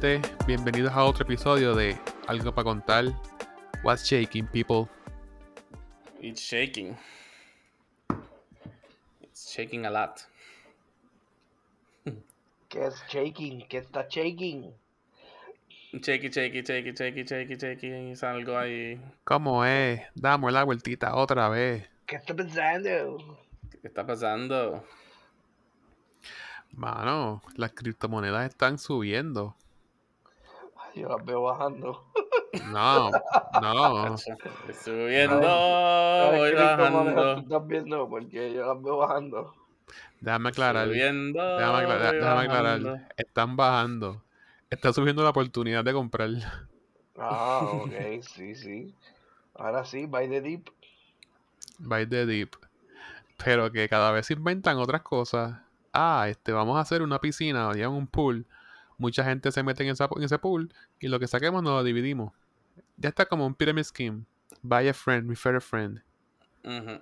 gente, bienvenidos a otro episodio de Algo para contar. What's shaking, people? It's shaking. It's shaking a lot. ¿Qué es shaking? ¿Qué está shaking? Shaky, shaky, shaky, shaky, shaky, shaky. Salgo ahí. ¿Cómo es? Damos la vueltita otra vez. ¿Qué está pensando? ¿Qué está pasando? Mano, las criptomonedas están subiendo. Yo las veo bajando. No, no. Subiendo, ¿Cuáles voy bajando. tú estás viendo? Porque yo las veo bajando. Déjame aclarar. Subiendo, Déjame aclarar. voy Déjame bajando. aclarar. Están bajando. Está subiendo la oportunidad de comprar. Ah, ok, sí, sí. Ahora sí, by the deep. By the deep. Pero que cada vez se inventan otras cosas. Ah, este, vamos a hacer una piscina o ya un pool. Mucha gente se mete en, esa- en ese pool y lo que saquemos nos lo dividimos. Ya está como un pyramid scheme. Buy a friend, refer a friend. Ujú.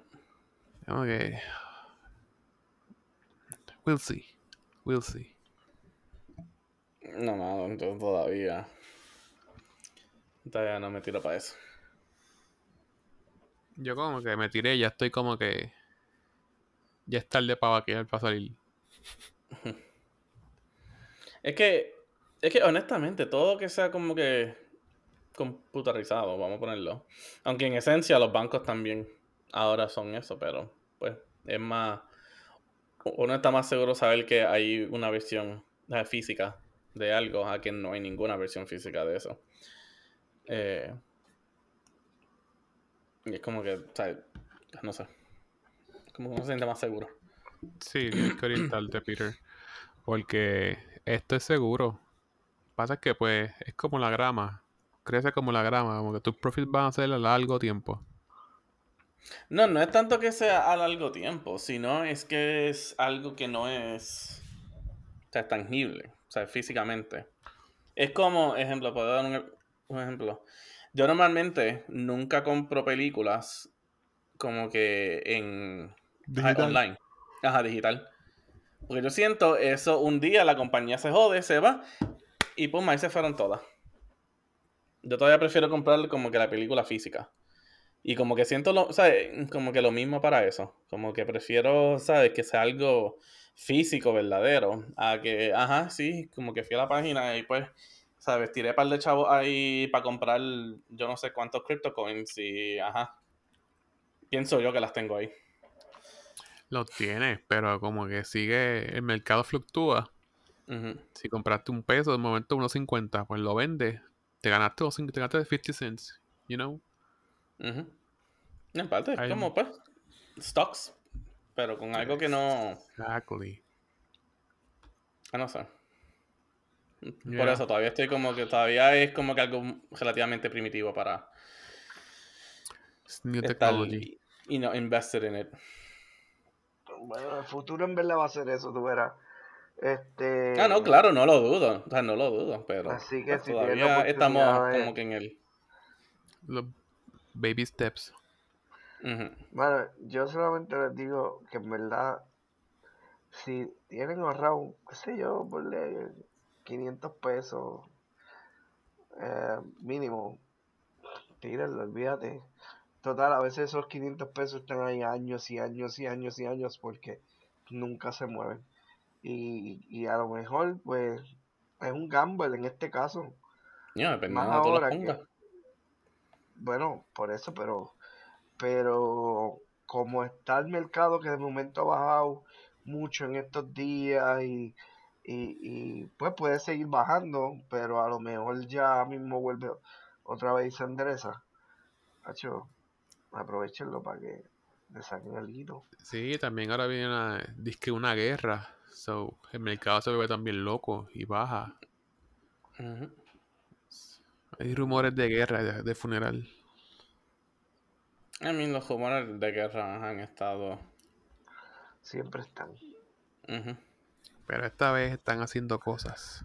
Ok. We'll see. We'll see. No, no, entonces todavía. Todavía no me tiro para eso. Yo como que me tiré, ya estoy como que... Ya es tarde para vaquear, para salir. Es que, es que honestamente, todo que sea como que computarizado, vamos a ponerlo. Aunque en esencia los bancos también ahora son eso, pero pues es más. Uno está más seguro saber que hay una versión eh, física de algo a que no hay ninguna versión física de eso. Eh, y es como que, o sea, no sé. Como uno se siente más seguro. Sí, tienes que orientarte, Peter. Porque esto es seguro. Pasa que pues es como la grama. Crece como la grama, como que tus profits van a ser a largo tiempo. No, no es tanto que sea a largo tiempo, sino es que es algo que no es, o sea, es tangible, o sea, físicamente. Es como, ejemplo, puedo dar un, un ejemplo. Yo normalmente nunca compro películas como que en Digital. online, ajá, digital. Porque yo siento eso, un día la compañía se jode, se va y pum, ahí se fueron todas. Yo todavía prefiero comprar como que la película física. Y como que siento lo, ¿sabes? Como que lo mismo para eso. Como que prefiero, ¿sabes? Que sea algo físico, verdadero. A que, ajá, sí, como que fui a la página y pues, ¿sabes? Tiré un par de chavos ahí para comprar yo no sé cuántos CryptoCoins y, ajá. Pienso yo que las tengo ahí. Los tienes, pero como que sigue, el mercado fluctúa. Si compraste un peso, de momento unos 50, pues lo vendes. Te ganaste, te ganaste 50 cents, you know? Ujú. En parte, es Hay- como pues, stocks. Pero con algo que no, Exactly. que no sé. Por eso todavía estoy como que todavía es como que algo relativamente primitivo para It's new estar technology. y no invested in it. Bueno, el futuro en verdad va a ser eso, tú verás. Este. Ah, no, claro, no lo dudo. O sea, no lo dudo, pero Así que pues, si todavía estamos oportunidad de- como que en el. Los baby steps. Bueno, yo solamente les digo que en verdad, si tienen ahorrado, qué sé yo, ponle 500 pesos eh, mínimo, tírenlo, olvídate. Total, a veces esos 500 pesos están ahí años y años y años y años porque nunca se mueven. Y, y a lo mejor, pues, es un gamble en este caso. Ya, depende Más ahora que-. Bueno, por eso, pero, pero como está el mercado que de momento ha bajado mucho en estos días y, y, y, pues puede seguir bajando, pero a lo mejor ya mismo vuelve otra vez y se endereza. Hacho, aprovechenlo para que le saquen el hilo. Sí, también ahora viene una, una guerra. So, el mercado se ve también loco y baja. Ujú. Hay rumores de guerra, de, de funeral. A mí los rumores de guerra han estado. Siempre están. ujú. Pero esta vez están haciendo cosas.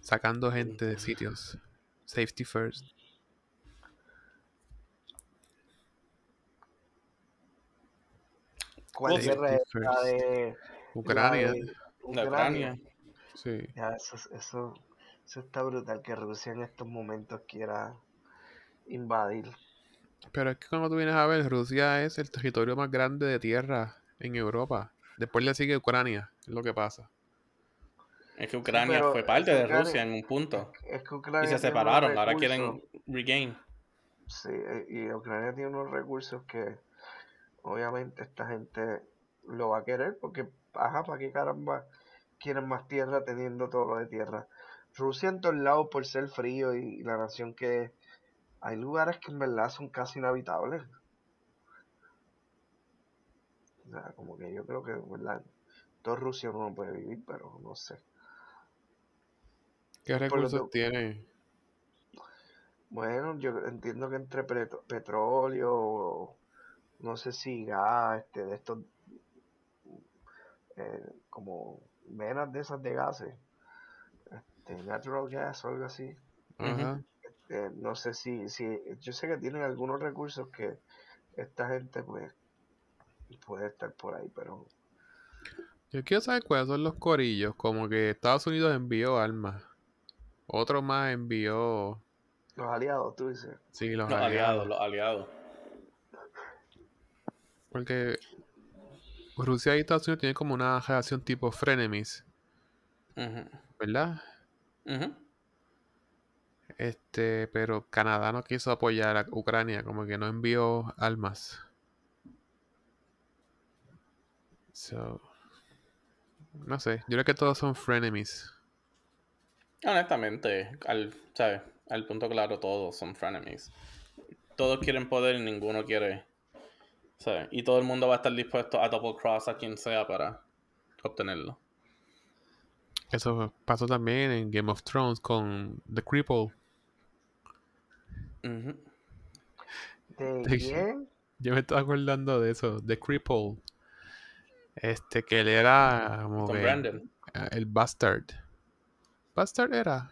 Sacando gente de sitios. Safety first. ¿Cuál guerra es la de Ucrania. la de Ucrania. Sí. Ya, eso, eso, Eso está brutal que Rusia en estos momentos quiera invadir. Pero es que cuando tú vienes a ver, Rusia es el territorio más grande de tierra en Europa. Después le sigue Ucrania, es lo que pasa. Es que Ucrania fue parte de Ucrania- Rusia en un punto. Es que Y Ucrania se tiene unos separaron, ahora quieren regain. Sí, eh, y Ucrania tiene unos recursos que obviamente esta gente lo va a querer porque, ajá, ¿para qué caramba quieren más tierra teniendo todo lo de tierra? Rusia en todos lados por ser frío y, la nación que es, hay lugares que en verdad son casi inhabitables. O sea, como que yo creo que, en ¿verdad? Todo Rusia uno no puede vivir, pero no sé. ¿Qué recursos que- tiene? Bueno, yo entiendo que entre petróleo, no sé si gas, este, de estos, eh, como venas de esas de gases, este, natural gas o algo así. Eh, no sé si, si, yo sé que tienen algunos recursos que esta gente pues puede estar por ahí, pero Yo quiero saber cuáles son los corillos. Como que Estados Unidos envió armas. Otro más envió. los aliados, tú dices. Sí, los, Los aliados. aliados, los aliados. Porque Rusia y Estados Unidos tienen como una relación tipo frenemies, ¿verdad? Este, pero Canadá no quiso apoyar a Ucrania, como que no envió armas. So, no sé, yo creo que todos son frenemies. Honestamente, al, ¿sabes? al punto claro, todos son frenemies. Todos quieren poder y ninguno quiere. ¿Sabes? Y todo el mundo va a estar dispuesto a double cross a quien sea para obtenerlo. Eso pasó también en Game of Thrones con The Cripple. ¿De Sí. quién? Yo me estaba acordando de eso, The Cripple. Este, que él era como Con que, Brandon. eh, el Bastard. Bastard era.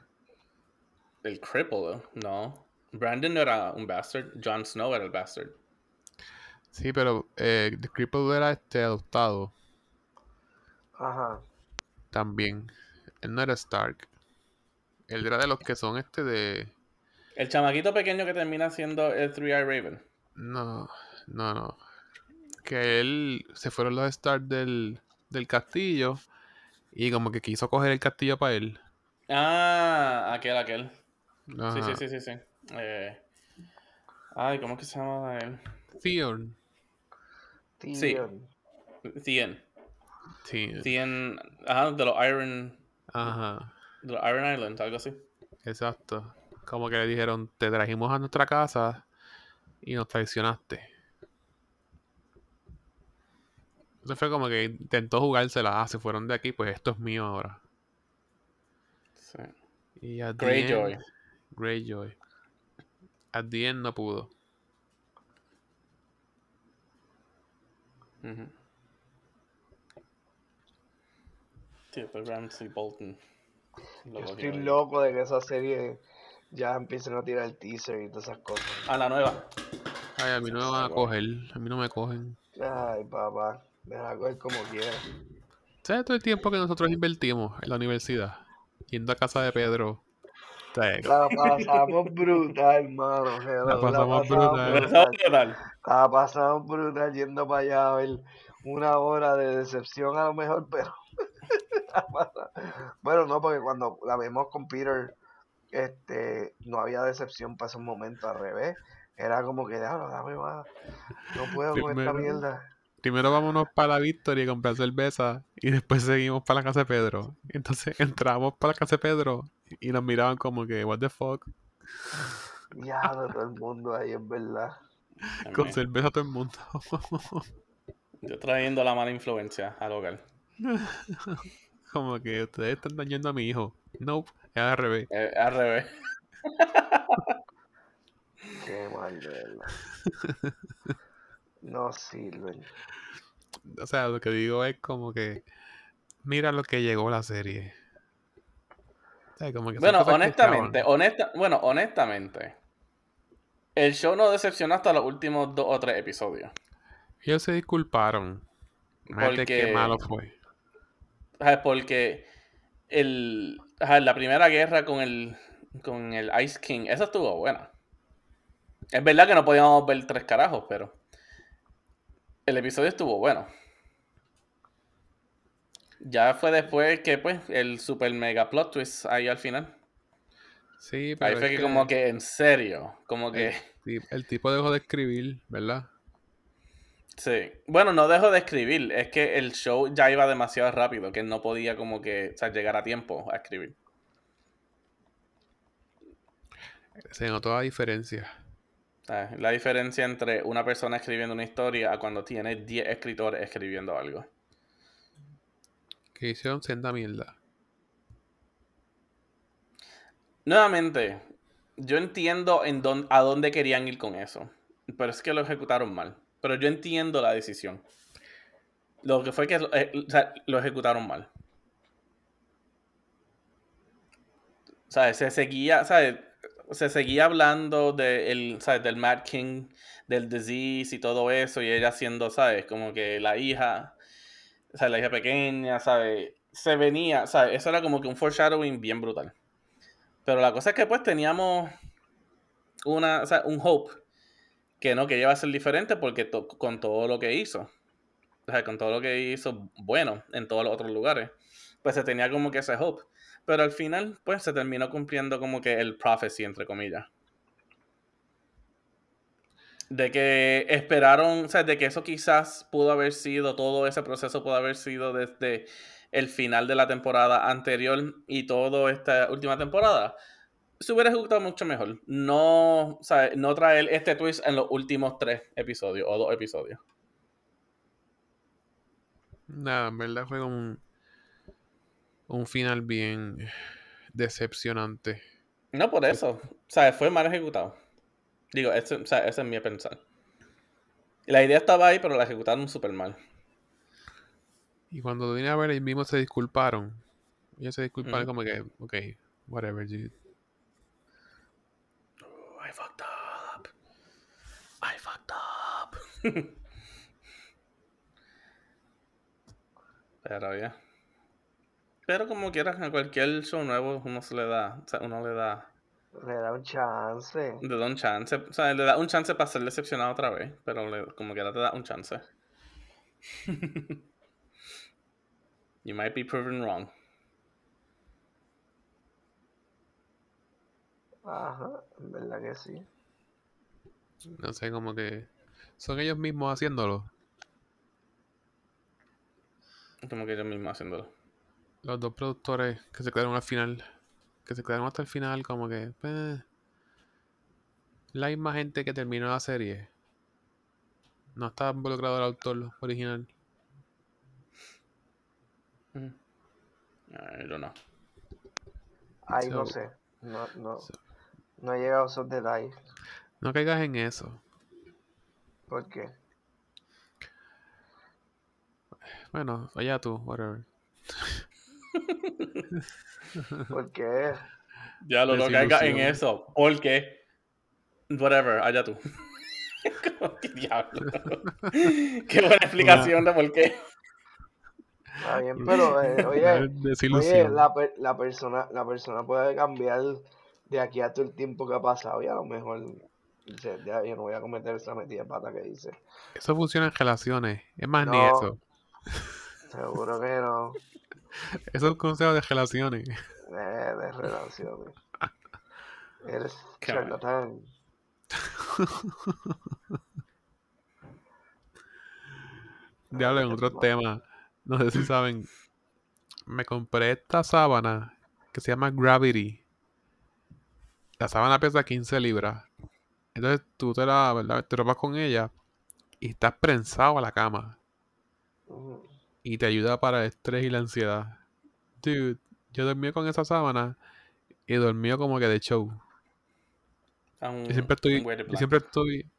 El cripple, no. Brandon no era un bastard. Jon Snow era el bastard. Sí, pero eh, The Cripple era este adoptado Ajá. también. Él no era Stark. Él era de los que son este de. El chamaquito pequeño que termina siendo el Three Eye Raven. No, no, no. Que él se fueron los Stark del, del castillo y como que quiso coger el castillo para él. Ah, aquel, aquel. Sí, Ajá. sí, sí, sí, sí. Eh, Ay, ¿cómo es que se llama él? Theon. Sí. Tyrion. Thien. Sí. Thien, ajá, de los Iron, Ajá. de los Iron Islands, algo así. Exacto. Como que le dijeron, te trajimos a nuestra casa y nos traicionaste. Entonces fue como que intentó jugársela. Ah, se fueron de aquí, pues esto es mío ahora. Sí. Y at the Greyjoy. end- Greyjoy. At the end no pudo. Sí, Ramsey Bolton. lo Yo cogió estoy loco de que esa serie ya empiecen a tirar el teaser y todas esas cosas. A la nueva. Ay, a mí no me van a Igual. coger. A mí no me cogen. Ay, papá, déjala coger como quiera. ¿Sabes todo el tiempo que nosotros invertimos en la universidad? Yendo a casa de Pedro. La pasamos brutal, hermano. La pasamos brutal. La pasamos brutal yendo para allá a ver una hora de decepción a lo mejor, pero. bueno, no, porque cuando la vemos con Peter, este, no había decepción para ese momento, al revés. Era como que, "Diablo, dame más. No puedo con esta Primero- mierda. Primero vámonos para la Victoria y comprar cerveza y después seguimos para la casa de Pedro. Entonces entramos para la casa de Pedro y nos miraban como que, what the fuck, Ya, todo el mundo ahí, es verdad. Con cerveza todo el mundo. Yo trayendo la mala influencia al hogar. como que ustedes están dañando a mi hijo. Nope, es al revés. Eh, al revés. Qué mal. No sirven. O sea, lo que digo es como que, mira lo que llegó la serie. O sea, como que son Bueno, honestamente, honesta, bueno, honestamente. El show no decepcionó hasta los últimos dos o tres episodios. Ellos se disculparon. Imagínate qué Porque- malo fue. Porque el. La primera guerra con el, con el Ice King, esa estuvo buena. Es verdad que no podíamos ver tres carajos, pero el episodio estuvo bueno. Ya fue después que, pues, el super mega plot twist ahí al final. Sí, pero Ahí fue que, como que en serio, como que... el, ti- el tipo dejó de escribir, ¿verdad? Sí. Bueno, no dejo de escribir, es que el show ya iba demasiado rápido, que no podía como que, o sea, llegar a tiempo a escribir. Se notó la diferencia. ¿Sabes? La diferencia entre una persona escribiendo una historia a cuando tiene 10 escritores escribiendo algo. Que hicieron senda mierda. Nuevamente, yo entiendo en dónde, a dónde querían ir con eso, pero es que lo ejecutaron mal. Pero yo entiendo la decisión. Lo que fue que eh, o sea, lo ejecutaron mal. ¿Sabes? Se seguía, ¿sabes? Se seguía hablando de el, ¿sabes? del Mad King, del disease y todo eso, y ella siendo, ¿sabes? Como que la hija, o sea, la hija pequeña, ¿sabes? Se venía, ¿sabes? Eso era como que un foreshadowing bien brutal. Pero la cosa es que pues teníamos una, un hope que no, que iba a ser diferente porque con todo lo que hizo, o sea, con todo lo que hizo bueno en todos los otros lugares, pues se tenía como que ese hope. Pero al final, pues se terminó cumpliendo como que el prophecy, entre comillas. De que esperaron, o sea, de que eso quizás pudo haber sido, todo ese proceso pudo haber sido desde el final de la temporada anterior y toda esta última temporada, se hubiera ejecutado mucho mejor. No, ¿sabes? no traer este twist en los últimos tres episodios o dos episodios. Nada, en verdad fue un, un final bien decepcionante. No por eso, ¿sabes? Fue mal ejecutado. Digo, ese, o sea, ese es mi pensar. La idea estaba ahí, pero la ejecutaron súper mal. Y cuando vine a ver, ellos mismos se disculparon. Ellos se disculparon como que, ok, whatever, dude. I fucked up. I fucked up. Pero ya. Pero como quieras, a cualquier show nuevo uno se le da, o sea, uno le da, Le da un chance. le da un chance, o sea, le da un chance para ser decepcionado otra vez, pero le- como quiera te da un chance. you might be proven wrong. Ajá, en verdad que sí. No sé, como que son ellos mismos haciéndolo. Como que yo mismo haciéndolo. Los dos productores que se quedaron al final. Que se quedaron hasta el final, como que. pues, la misma gente que terminó la serie. No estaba involucrado el autor original. I don't know. Ay, no So- sé. No, no, so- no he llegado a esos detalles. No caigas en eso. ¿Por qué? Bueno, allá tú, whatever. ¿Por qué? Ya lo no caiga en eso. Porque. Whatever, allá tú. ¿Qué diablo? Qué buena explicación de por qué. Está bien, pero eh, oye, oye, la, per- la persona, la persona puede cambiar de aquí a todo el tiempo que ha pasado y a lo mejor dice, ya, yo no voy a cometer esa metida de pata que hice. Eso funciona en relaciones. Es más, ni eso. Seguro que no. Eso es un consejo de relaciones. Eh, de relaciones. Eres charlatán. Diablo, en otro tema. No sé si saben. Me compré esta sábana que se llama Gravity. La sábana pesa 15 libras. Entonces tú te la, ¿verdad? Te ropas con ella y estás prensado a la cama. Y te ayuda para el estrés y la ansiedad. Dude, yo dormí con esa sábana y dormí como que de show. Un- Yo siempre estoy, yo siempre estoy,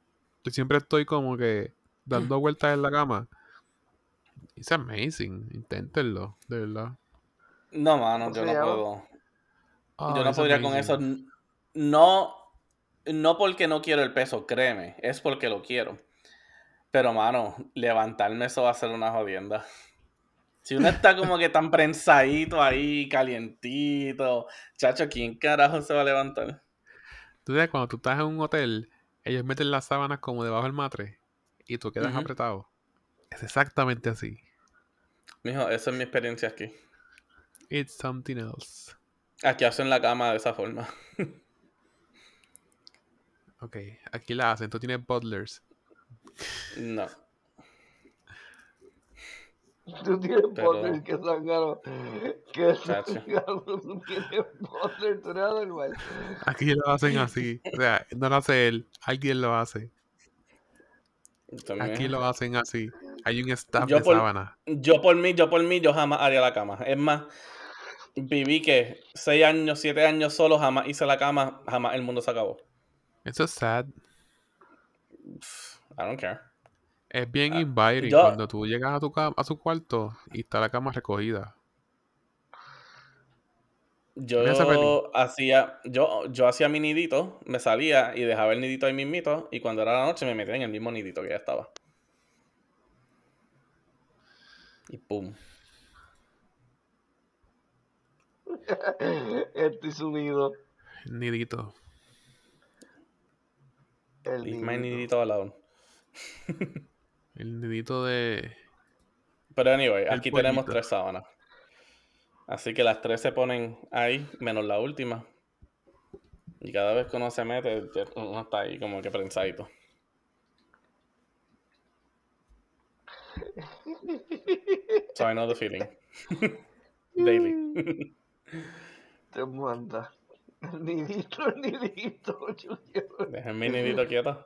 yo siempre estoy como que dando vueltas en la cama. It's amazing. Inténtenlo, de verdad. No, mano, ¿Cómo yo no llama? puedo. Ah, yo no podría con eso. No, no porque no quiero el peso, créeme. Es porque lo quiero. Pero, mano, levantarme eso va a ser una jodienda. Si uno está como que tan prensadito ahí, calientito, chacho, ¿quién carajo se va a levantar? Tú sabes, cuando tú estás en un hotel, ellos meten las sábanas como debajo del matre y tú quedas apretado. Es exactamente así. Mijo, esa es mi experiencia aquí. It's something else. Aquí hacen la cama de esa forma. Ok, aquí la hacen. Tú tienes butlers. No. Tú tienes Pero- Potter que zángano. Que zángano. Tú tienes Potter, tú eres anormal. Aquí lo hacen así. O sea, no lo hace él. Alguien lo hace. También. Aquí lo hacen así. Hay un staff Yo de por- sábana. Yo por mí, yo por mí, yo jamás haría la cama. Es más, viví que seis años, siete años solo, jamás hice la cama, jamás el mundo se acabó. Eso es sad. I don't care. Es bien Ah, inviting yo- cuando tú llegas a tu, cam- a su cuarto y está la cama recogida. Yo hacía, yo, yo hacía mi nidito, me salía y dejaba el nidito ahí mismito, y cuando era la noche me metía en el mismo nidito que ya estaba. Y pum. Estoy sumido. Nidito. El Leave my nidito. nidito al lado. El nidito de. Pero anyway, El aquí tenemos tres sábanas. Así que las tres se ponen ahí, menos la última. Y cada vez que uno se mete, uno está ahí como que prensadito. So I know the feeling. Daily. Te manda. El nidito, el nidito. Junior. Dejen mi nidito quieto.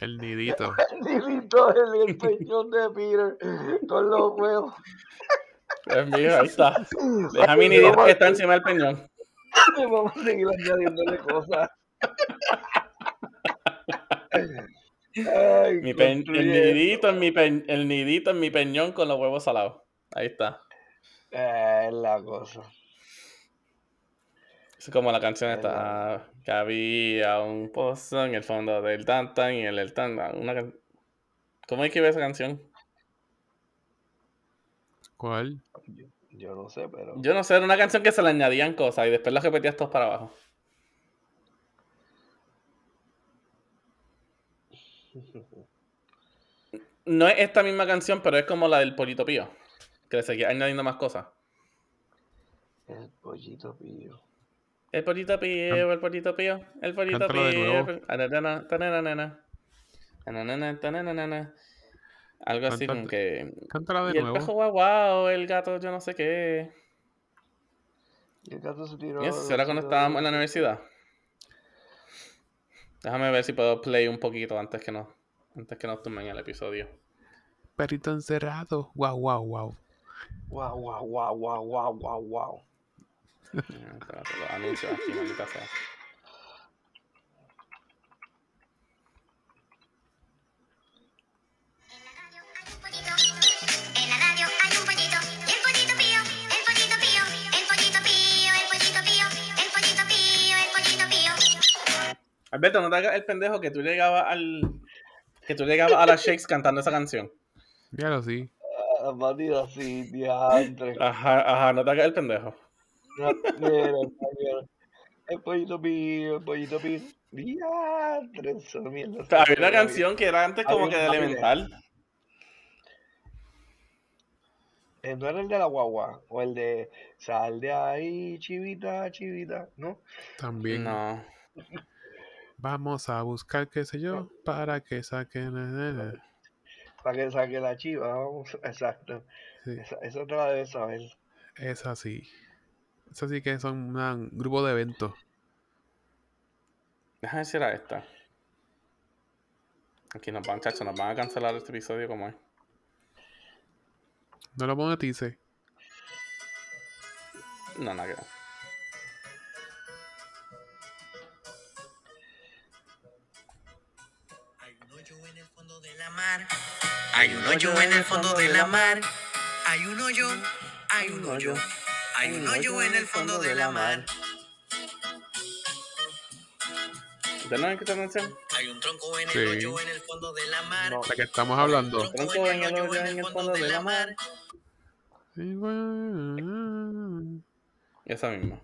El nidito. El nidito, el, el peñón de Peter. Con los huevos. Es mío, ahí está. Deja mi nidito que está encima del peñón. Vamos a seguir añadiéndole cosas. Ay, Mi pe- el nidito en mi pe- el nidito en mi peñón con los huevos salados. Ahí está. Eh, Es la cosa. Es como la canción Es esta. que había un pozo en el fondo del tantan y el el tantan. Una ¿Cómo es que iba esa canción? ¿Cuál? Yo, yo no sé, pero. Yo no sé, era una canción que se le añadían cosas y después las repetías todos para abajo. No es esta misma canción, pero es como la del Pollito Pío. Que le seguía añadiendo más cosas. El pollito pío. El pollito pío, el pollito pío, el pollito pío. nuevo. Algo así como que. Cántala de Y el pejo nuevo. guau guau, el gato yo no sé qué. Y el gato se tiró. Y eso era cuando estábamos en la universidad. Déjame ver si puedo play un poquito antes que nos, antes que nos tumben el episodio. Perrito encerrado. Wow. Guau, guau, guau, guau, guau, guau, guau. Eh, Espérate, los anuncios aquí, maldita sea. En la radio hay un pollito y el pollito pío, el pollito pío, el pollito pío, el pollito pío, el pollito pío, el pollito pío. Alberto, no te hagas el pendejo que tú llegabas al. Que tú llegabas a las shakes cantando esa canción. Míralo, sí. Batido así, diantre. Ajá, ajá, no te hagas el pendejo. No, mira, mira. El pollito pío, el pollito pío. Diantre, esa mierda. O sea, había una canción que era antes como que de elemental. Eh, ¿No era el de la guagua? O el de sal de ahí, chivita, chivita, ¿no? También. No. Vamos a buscar, qué sé yo, para que saquen. Para que saque la chiva, vamos. Exacto. Sí, Esa, esa te la debes saber. es así. Es así que son una- un grupo de eventos. Déjame ver si era esta. Aquí nos van, chacho, nos van a cancelar este episodio como es. No lo monetice. No, nada que. Hay un hoyo en el fondo de la mar. Hay un hoyo en el fondo de la mar. Hay un hoyo, hay un hoyo. Hay un hoyo en el fondo de la mar. Hay un tronco en el hoyo en el fondo de la mar. No. La que estamos hablando. Tronco en el hoyo en el fondo de la mar. Esa misma.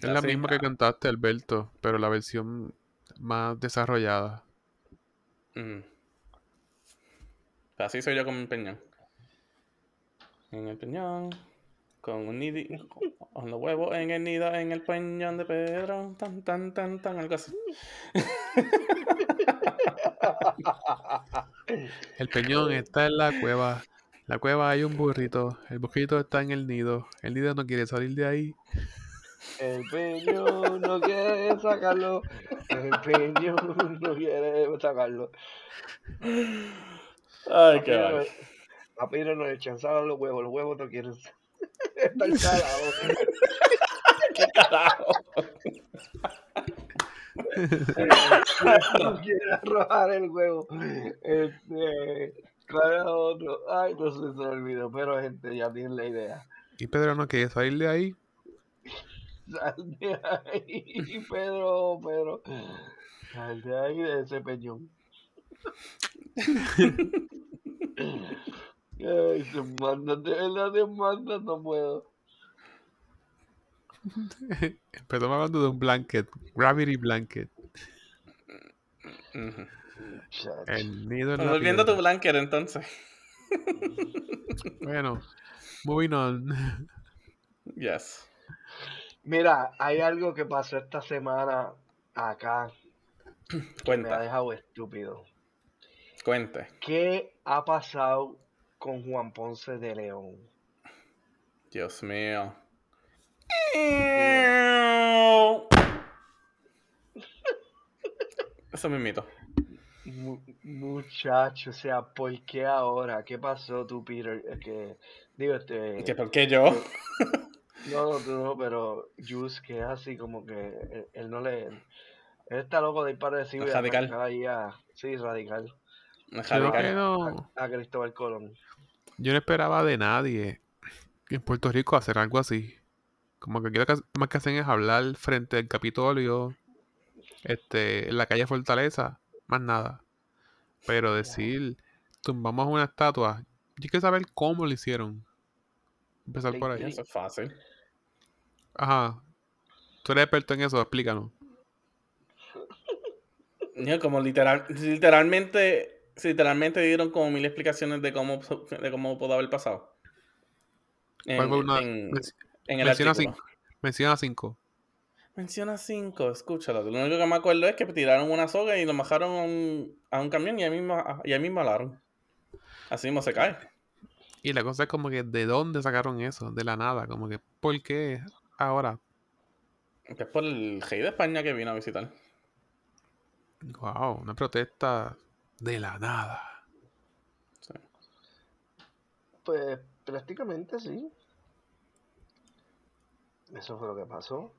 Es la misma que cantaste, Alberto, pero la versión más desarrollada. Ujú. Así soy yo con mi peñón. En el peñón, con un nido, con los huevos en el nido, en el peñón de Pedro, tan, tan, tan, tan, algo así. El peñón está en la cueva. En la cueva hay un burrito. El burrito está en el nido. El nido no quiere salir de ahí. El peño no quiere sacarlo. El peño no quiere sacarlo. Ay, qué Papi, no, mal. papi, no le chanzaban los huevos. Los huevos no quieren estar salados. ¿Qué carajo? no quiere arrojar el huevo. Este, ¿Cuál era otro? Ay, no sé, se me olvidó. Pero, gente, ya tienen la idea. Y Pedro no quiere salir de ahí. Sal de ahí, Pedro, Pedro. Sal de ahí de ese peñón. Ay, se mandan, de verdad se mandan, no puedo. Empezamos hablando de un blanket. Gravity blanket. El nido en la Volviendo a tu blanket, entonces. Bueno, moving on. Yes. Mira, hay algo que pasó esta semana acá que me ha Cuenta, dejado estúpido. Cuente. ¿Qué ha pasado con Juan Ponce de León? Dios mío. Eso me. Mu- muchacho, o sea, ¿por qué ahora? ¿Qué pasó tú, Peter? Es que, digo, este... ¿Que ¿Por qué yo? No, no, tú no, pero Juice, que es así como que él, él no le... Él está loco de ir para y Radical. a... Sí, radical. Radical. que no, A Cristóbal Colón. yo no esperaba de nadie en Puerto Rico hacer algo así. Como que aquí lo que más que hacen es hablar frente al Capitolio, este, en la calle Fortaleza, más nada. Pero decir, tumbamos una estatua, yo quiero saber cómo lo hicieron. Empezar por ahí. Eso es fácil. Ajá. Tú eres experto en eso, explícanos. Yo, como literal, literalmente, literalmente dieron como mil explicaciones de cómo, de cómo pudo haber pasado. ¿Cuál fue En, una- en- men- en el menciona artículo. cinco. Menciona cinco. Menciona cinco, escúchalo. Lo único que me acuerdo es que tiraron una soga y lo bajaron a un, a un camión y ahí mismo, y ahí mismo alaron. Así mismo se cae. Y la cosa es como que, ¿de dónde sacaron eso? De la nada. Como que, ¿por qué ahora? Que es por el rey de España que vino a visitar. Wow, una protesta de la nada. Sí. Pues prácticamente sí. Eso fue lo que pasó.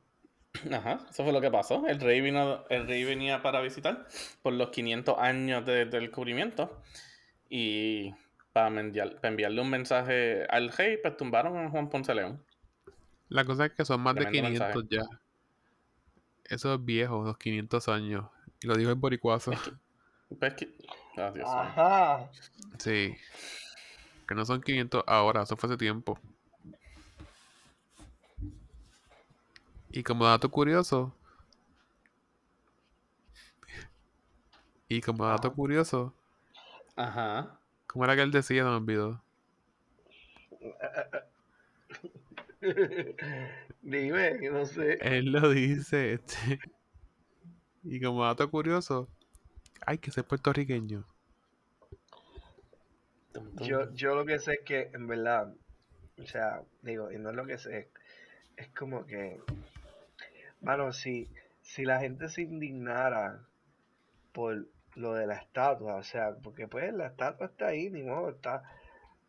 Ajá, eso fue lo que pasó. El rey, vino, el rey venía para visitar por los 500 años de- del descubrimiento. Y para, mendiar- para enviarle un mensaje al rey, pues tumbaron a Juan Ponce León. La cosa es que son más de Tremendo 500 ya. Eso es viejo, los 500 años. Y lo dijo el boricuazo. Que- ah, Dios mío. Ajá. Sí. Que no son 500 ahora, eso fue hace tiempo. Y como dato curioso. Y como dato Ajá. curioso, Ajá. ¿cómo era que él decía? No me olvidó. Dime, que no sé. Él lo dice, este. Y como dato curioso, hay que ser puertorriqueño. Yo, yo lo que sé es que, en verdad, o sea, digo, y no es lo que sé, es como que, bueno, si, si la gente se indignara por lo de la estatua, o sea, porque pues la estatua está ahí, ni modo, está,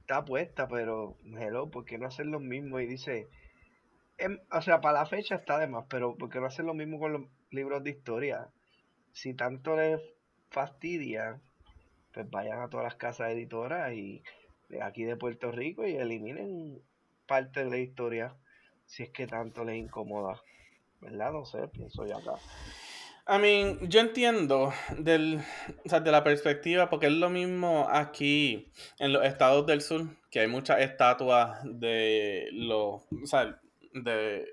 está puesta, pero, hello, ¿por qué no hacer lo mismo? Y dice, em, o sea, para la fecha está de más, pero ¿por qué no hacer lo mismo con los libros de historia? Si tanto les fastidia, pues vayan a todas las casas editoras y de aquí de Puerto Rico y eliminen parte de la historia si es que tanto les incomoda. ¿Verdad? No sé, pienso yo acá. I mean, yo entiendo del, o sea, de la perspectiva, porque es lo mismo aquí en los estados del sur, que hay muchas estatuas de los, o sea, de,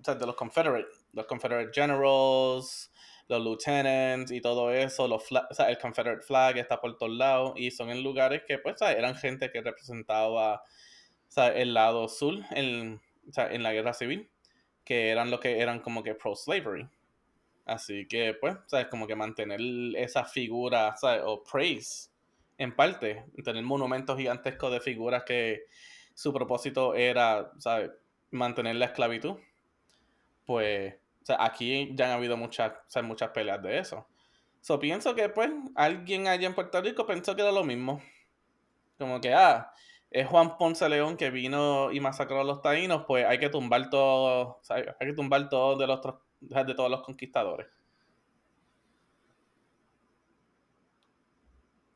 o sea, de los Confederate, los Confederate Generals, los Lieutenants y todo eso, los fla- o sea, el Confederate Flag está por todos lados y son en lugares que pues sea, eran gente que representaba sea, el lado sur en, en la guerra civil, que eran lo que eran como que pro-slavery. Así que, pues, ¿sabes? Como que mantener esa figura, ¿sabes? O praise, en parte, tener monumentos gigantescos de figuras que su propósito era, ¿sabes? Mantener la esclavitud. Pues, o sea, aquí ya han habido muchas, o sea, muchas peleas de eso. So, pienso que, pues, alguien allá en Puerto Rico pensó que era lo mismo. Como que, ah, es Juan Ponce León que vino y masacró a los taínos, pues hay que tumbar todo, o sea, hay que tumbar todo de los de todos los conquistadores.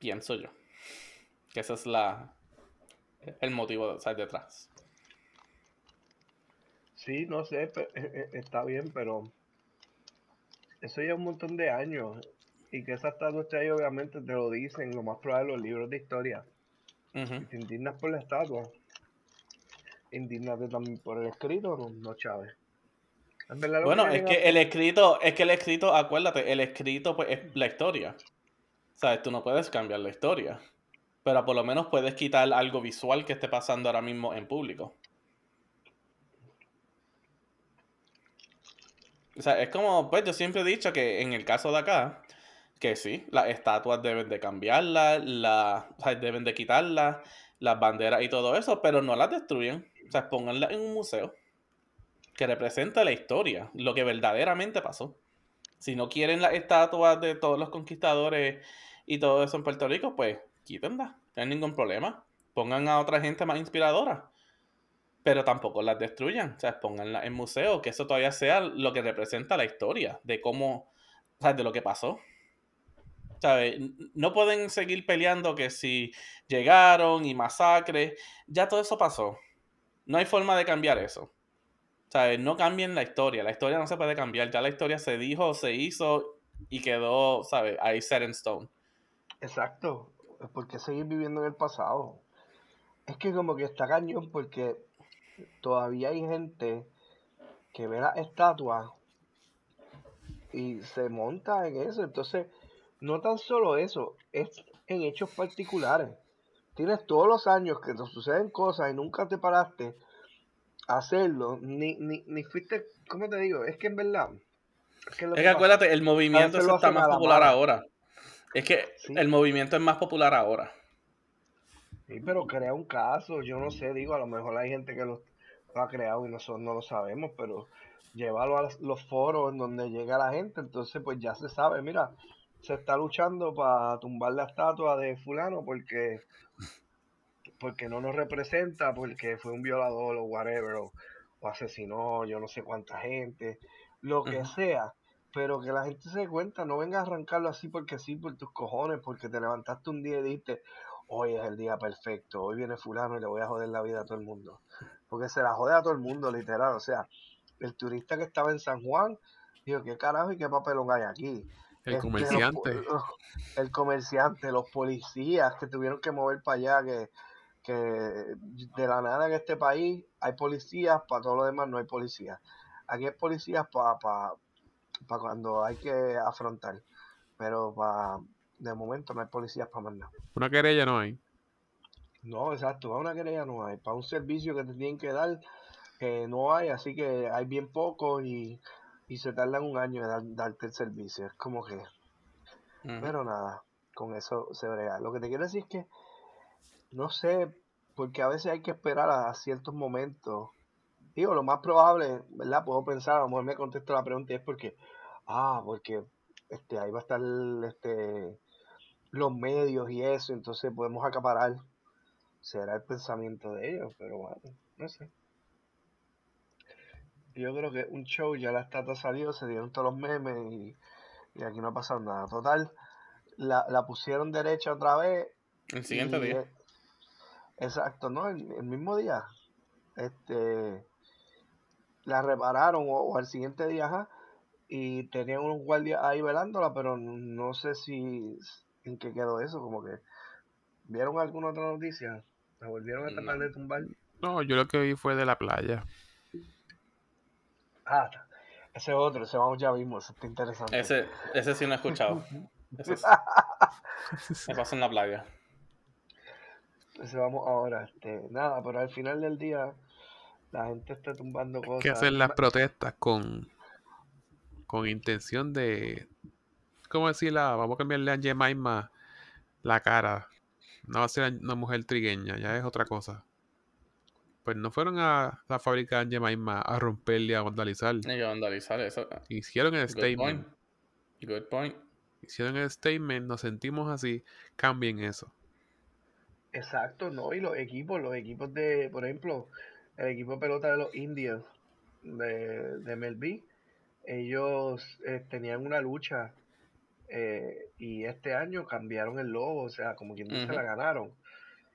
Pienso yo. Que ese es la el motivo o sea, detrás. Sí, no sé, eh, eh, está bien, pero eso ya un montón de años. Y que esa estatua esté ahí, obviamente, te lo dicen, lo más probable, los libros de historia. Te indignas por la estatua. Indígnate también por el escrito, no, no Chávez. Verdad, Bueno, es quieren que el escrito, es que el escrito, acuérdate, el escrito pues es la historia. ¿Sabes? Tú no puedes cambiar la historia. Pero por lo menos puedes quitar algo visual que esté pasando ahora mismo en público. O sea, es como, pues yo siempre he dicho que en el caso de acá, que sí, las estatuas deben de cambiarlas, la, o sea, deben de quitarlas, las banderas y todo eso, pero no las destruyen. O sea, pónganlas en un museo que representa la historia, lo que verdaderamente pasó. Si no quieren las estatuas de todos los conquistadores y todo eso en Puerto Rico, pues quítenlas, no hay ningún problema. Pongan a otra gente más inspiradora. Pero tampoco las destruyan, o sea, pónganlas en museo, que eso todavía sea lo que representa la historia, de cómo, o sea, de lo que pasó. ¿Sabes? N- No pueden seguir peleando que si llegaron y masacre, ya todo eso pasó. No hay forma de cambiar eso. ¿Sabes? No cambien la historia. La historia no se puede cambiar. Ya la historia se dijo, se hizo y quedó, ¿sabes? Ahí set in stone. Exacto. ¿Por qué seguir viviendo en el pasado? Es que como que está cañón porque todavía hay gente que ve las estatuas y se monta en eso. Entonces, no tan solo eso, es en hechos particulares. Tienes todos los años que te suceden cosas y nunca te paraste a hacerlo, ni, ni, ni fuiste, ¿cómo te digo? Es que en verdad, es que Es que acuérdate, el movimiento está más la popular ahora. Es que Sí. el movimiento es más popular ahora. Sí, pero crea un caso, yo no sé, digo, a lo mejor hay gente que lo, lo ha creado y nosotros no lo sabemos, pero llevarlo a los foros en donde llega la gente, entonces pues ya se sabe, mira, se está luchando para tumbar la estatua de fulano porque porque no nos representa, porque fue un violador o whatever, o, o asesinó yo no sé cuánta gente, lo que sea, pero que la gente se dé cuenta, no venga a arrancarlo así porque sí, por tus cojones, porque te levantaste un día y dijiste, hoy es el día perfecto, hoy viene fulano y le voy a joder la vida a todo el mundo. Porque se la jode a todo el mundo, literal. O sea, el turista que estaba en San Juan, dijo, ¿qué carajo y qué papelón hay aquí? El Este, comerciante. los- el comerciante, los policías que tuvieron que mover para allá, que, que de la nada en este país hay policías, para todo lo demás no hay policías. Aquí hay policías para pa, pa cuando hay que afrontar, pero pa, de momento no hay policías para más nada. Una querella no hay. No, exacto, para una querella no hay, para un servicio que te tienen que dar, no hay, así que hay bien poco y, y se tardan un año en dar- darte el servicio. Es como que, pero nada, con eso se brega. Lo que te quiero decir es que, no sé, porque a veces hay que esperar a, a ciertos momentos. Digo, lo más probable, ¿verdad? Puedo pensar, a lo mejor me contesto la pregunta y es porque, ah, porque este, ahí va a estar este, los medios y eso, entonces podemos acaparar. Será el pensamiento de ellos, pero bueno, no sé. Yo creo que un show, ya la estatua salió, se dieron todos los memes y, y aquí no ha pasado nada. Total, la, la pusieron derecha otra vez. El siguiente y, día. exacto, ¿no? El, el mismo día. Este, la repararon o, o al siguiente día, ajá, y tenían unos guardias ahí velándola, pero no sé si en qué quedó eso, como que ¿vieron alguna otra noticia? ¿La volvieron a tratar No. de tumbar? No, yo lo que vi fue de la playa. Ah, está. ese otro, ese vamos ya mismo, eso está interesante. Ese, ese sí no he escuchado. Ese sí. Me pasó en la playa. Ese vamos ahora, este, nada, pero al final del día la gente está tumbando cosas. que hacen las protestas con con intención de ¿cómo decirla? Vamos a cambiarle a Jemima la cara. No va a ser una mujer trigueña, ya es otra cosa. Pues no fueron a la fábrica de Jemima a romperle, a vandalizar. Y que vandalizar eso. Hicieron el Good statement. point. Good point. Hicieron el statement, nos sentimos así, cambien eso. Exacto, no, y los equipos, los equipos de, por ejemplo, el equipo de pelota de los Indians de, de MLB, ellos eh, tenían una lucha eh, y este año cambiaron el logo, o sea, como quien dice, la ganaron.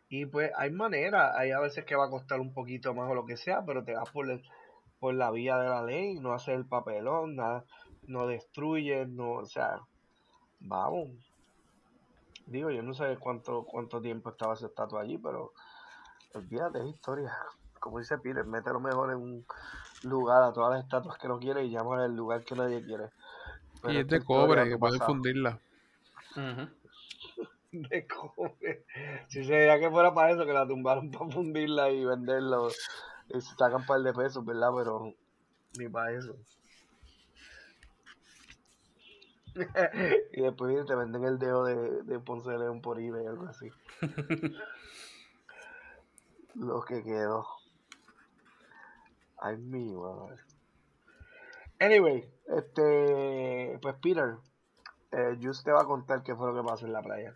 Y pues hay maneras, hay a veces que va a costar un poquito más o lo que sea, pero te vas por, el- por la vía de la ley, no haces el papelón, nada, no destruyes, no, o sea, vamos. Digo, yo no sé cuánto cuánto tiempo estaba esa estatua allí, pero olvídate, es historia. Como dice Peter, mételo mejor en un lugar a todas las estatuas que no quiere y llámale el lugar que nadie quiere. Pero y es de cobre, que pueden fundirla. Ujú. De cobre. Si sería que fuera para eso, que la tumbaron para fundirla y venderlo. Y se sacan un par de pesos, ¿verdad? Pero ni para eso. y después te venden el dedo de, de Ponce de León por eBay o algo así. Lo que quedó. Ay, mi madre. Anyway, este. Pues Peter, eh, Just te va a contar qué fue lo que pasó en la playa.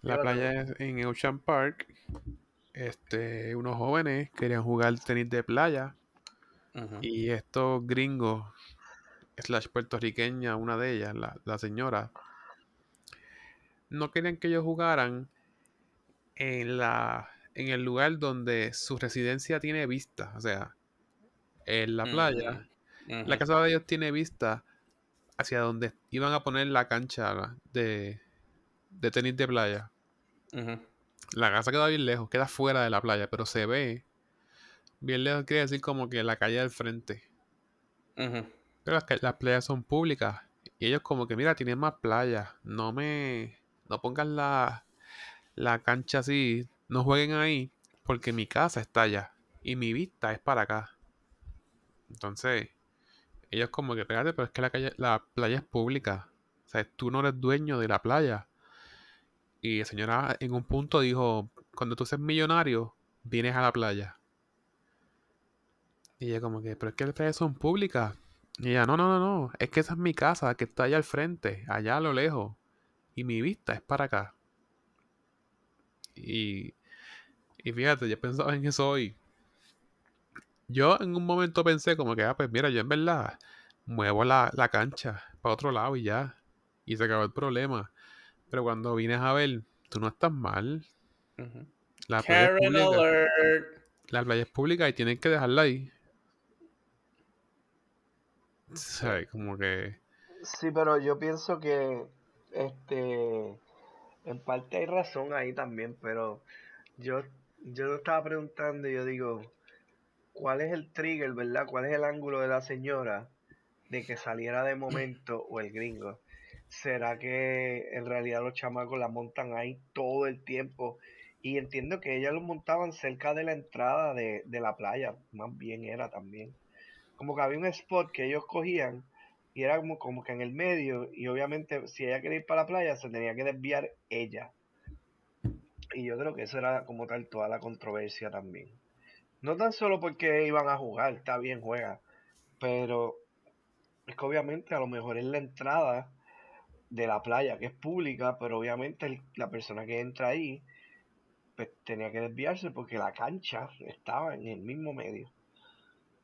La playa es en Ocean Park. Este, unos jóvenes querían jugar tenis de playa y estos gringos, slash puertorriqueña, una de ellas, la, la señora, no querían que ellos jugaran en la en el lugar donde su residencia tiene vista, o sea, en la playa. La casa de ellos tiene vista hacia donde iban a poner la cancha de, de tenis de playa. La casa queda bien lejos, queda fuera de la playa, pero se ve. Bien lejos quiere decir como que la calle al frente. Pero las playas son públicas. Y ellos como que, mira, tienen más playas. No me... No pongan la, la cancha así. No jueguen ahí. Porque mi casa está allá. Y mi vista es para acá. Entonces, ellos como que, espérate, pero es que la, calle, la playa es pública. O sea, tú no eres dueño de la playa. Y la señora en un punto dijo, cuando tú seas millonario, vienes a la playa. Y ella como que, pero es que las playas son públicas. Y ella, no, no, no, no, es que esa es mi casa, que está allá al frente, allá a lo lejos. Y mi vista es para acá. Y, y fíjate, yo pensaba en eso hoy. Yo en un momento pensé como que, ah, pues mira, yo en verdad muevo la, la cancha para otro lado y ya. Y se acabó el problema. Pero cuando vienes a ver, tú no estás mal. Ujú. La playa es Karen pública. alert. La playa es pública y tienen que dejarla ahí. O sea, como que... Sí, pero yo pienso que este en parte hay razón ahí también, pero yo yo estaba preguntando y yo digo, ¿cuál es el trigger, verdad? ¿Cuál es el ángulo de la señora de que saliera de momento o el gringo? ¿Será que en realidad los chamacos la montan ahí todo el tiempo? Y entiendo que ellas los montaban cerca de la entrada de, de la playa, más bien era también. Como que había un spot que ellos cogían y era como, como que en el medio y obviamente si ella quería ir para la playa se tenía que desviar ella. Y yo creo que eso era como tal toda la controversia también. No tan solo porque iban a jugar, está bien, juega, pero es que obviamente a lo mejor es la entrada de la playa que es pública, pero obviamente la persona que entra ahí pues tenía que desviarse porque la cancha estaba en el mismo medio.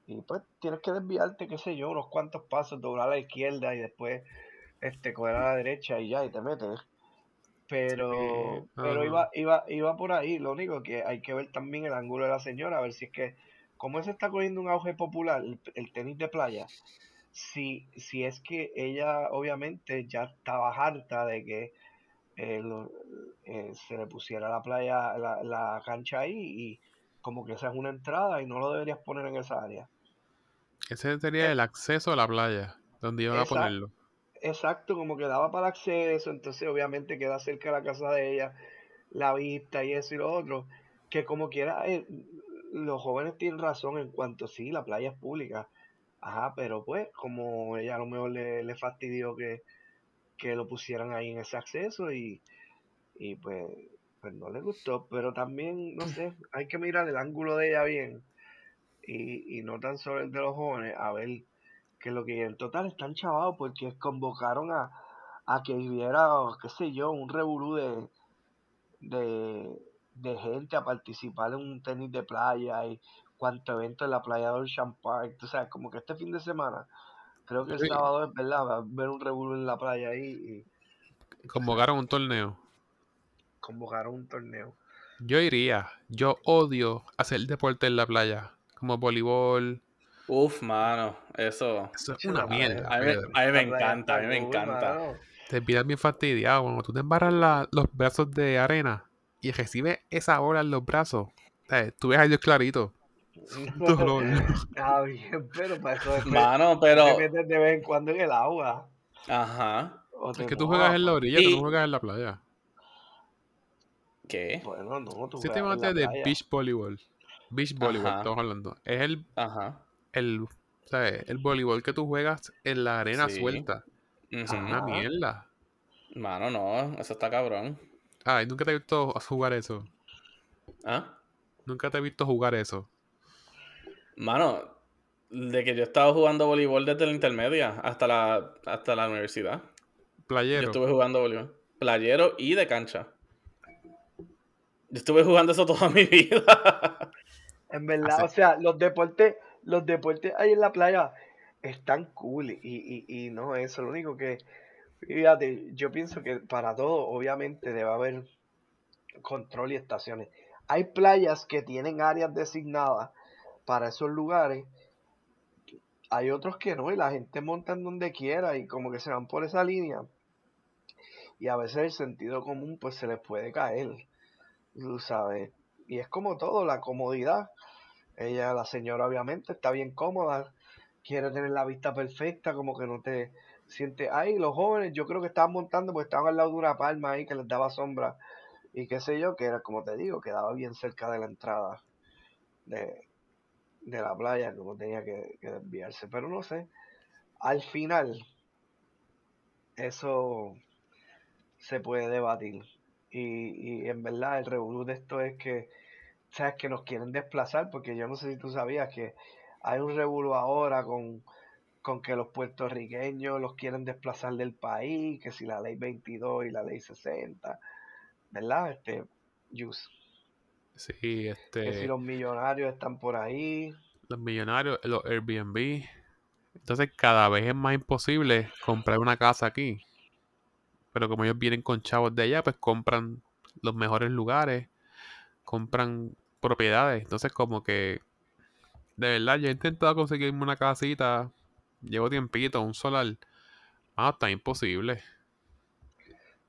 Y pues tienes que desviarte, qué sé yo, unos cuantos pasos, doblar a la izquierda y después este coger a la derecha y ya, y te metes. Pero, Sí, pero iba, iba, iba por ahí, lo único que hay que ver también el ángulo de la señora, a ver si es que, como eso está cogiendo un auge popular, el, el tenis de playa, si, si es que ella obviamente ya estaba harta de que eh, lo- eh, se le pusiera la playa, la, la cancha ahí y como que esa es una entrada y no lo deberías poner en esa área. Ese sería Eh, el acceso a la playa, donde iban a ponerlo. Exacto, como que daba para acceso, entonces obviamente queda cerca de la casa de ella, la vista y eso y lo otro, que como quiera, eh, los jóvenes tienen razón en cuanto sí, la playa es pública, ajá, pero pues como ella a lo mejor le, le fastidió que, que lo pusieran ahí en ese acceso y, y pues, pues no le gustó, pero también, no sé, hay que mirar el ángulo de ella bien y, y no tan solo el de los jóvenes, a ver que lo que en total están chavados porque convocaron a, a que hubiera, qué sé yo, un revolú de, de, de gente a participar en un tenis de playa y cuánto evento en la playa de Ocean Park, o sea, como que este fin de semana, creo que el Sí. sábado es verdad, va a haber un revolú en la playa ahí y Convocaron un torneo. convocaron un torneo. Yo iría. Yo odio hacer deporte en la playa. Como voleibol. Uf, mano, eso. Eso es una mierda, A mí, me- a mí encanta, a mí me encanta. Te empiezas bien fastidiado. Cuando tú te embarras la- los brazos de arena y recibes esa bola en los brazos. sea, tú ves a Dios clarito. Está bien, pero para eso después Mano, te pero. metes de vez en cuando en el agua. Ajá. Es que tú juegas en la orilla, tú Y- no juegas en la playa. ¿Qué? Bueno, no, tú Si te de playa. beach volleyball. Beach volleyball, Ajá. estamos hablando. Es el, Ajá. El, ¿sabes? el voleibol que tú juegas en la arena Sí. suelta. Es una mierda. Mano, no, eso está cabrón. Ay, nunca te he visto jugar eso. ¿Ah? Nunca te he visto jugar eso. Mano, de que yo estaba jugando voleibol desde la intermedia hasta la, hasta la universidad. Yo Playero. estuve jugando voleibol. Playero y de cancha. Yo estuve jugando eso toda mi vida. En verdad, o sea, los deportes, los deportes ahí en la playa están cool y, y, y no, eso lo único que, fíjate, yo pienso que para todo, obviamente, debe haber control y estaciones. Hay playas que tienen áreas designadas para esos lugares, hay otros que no, y la gente monta en donde quiera y como que se van por esa línea. Y a veces el sentido común pues se les puede caer, tú sabes. Y es como todo, la comodidad. Ella, la señora obviamente está bien cómoda, quiere tener la vista perfecta, como que no te sientes, ay, los jóvenes yo creo que estaban montando porque estaban al lado de una palma ahí que les daba sombra y qué sé yo, que era como te digo, quedaba bien cerca de la entrada de, de la playa, no tenía que, que desviarse, pero no sé, al final eso se puede debatir. Y, y en verdad el revolú de esto es que sabes que nos quieren desplazar porque yo no sé si tú sabías que hay un revuelo ahora con, con que los puertorriqueños los quieren desplazar del país, que si la ley 22 y la ley 60, ¿verdad? Este, Yus, Sí, que si este. los millonarios están por ahí, Los millonarios, los Airbnb. Entonces cada vez es más imposible comprar una casa aquí. Pero como ellos vienen con chavos de allá, pues compran los mejores lugares, compran propiedades. Entonces como que, de verdad, yo he intentado conseguirme una casita, llevo tiempito, un solar. Ah, está imposible.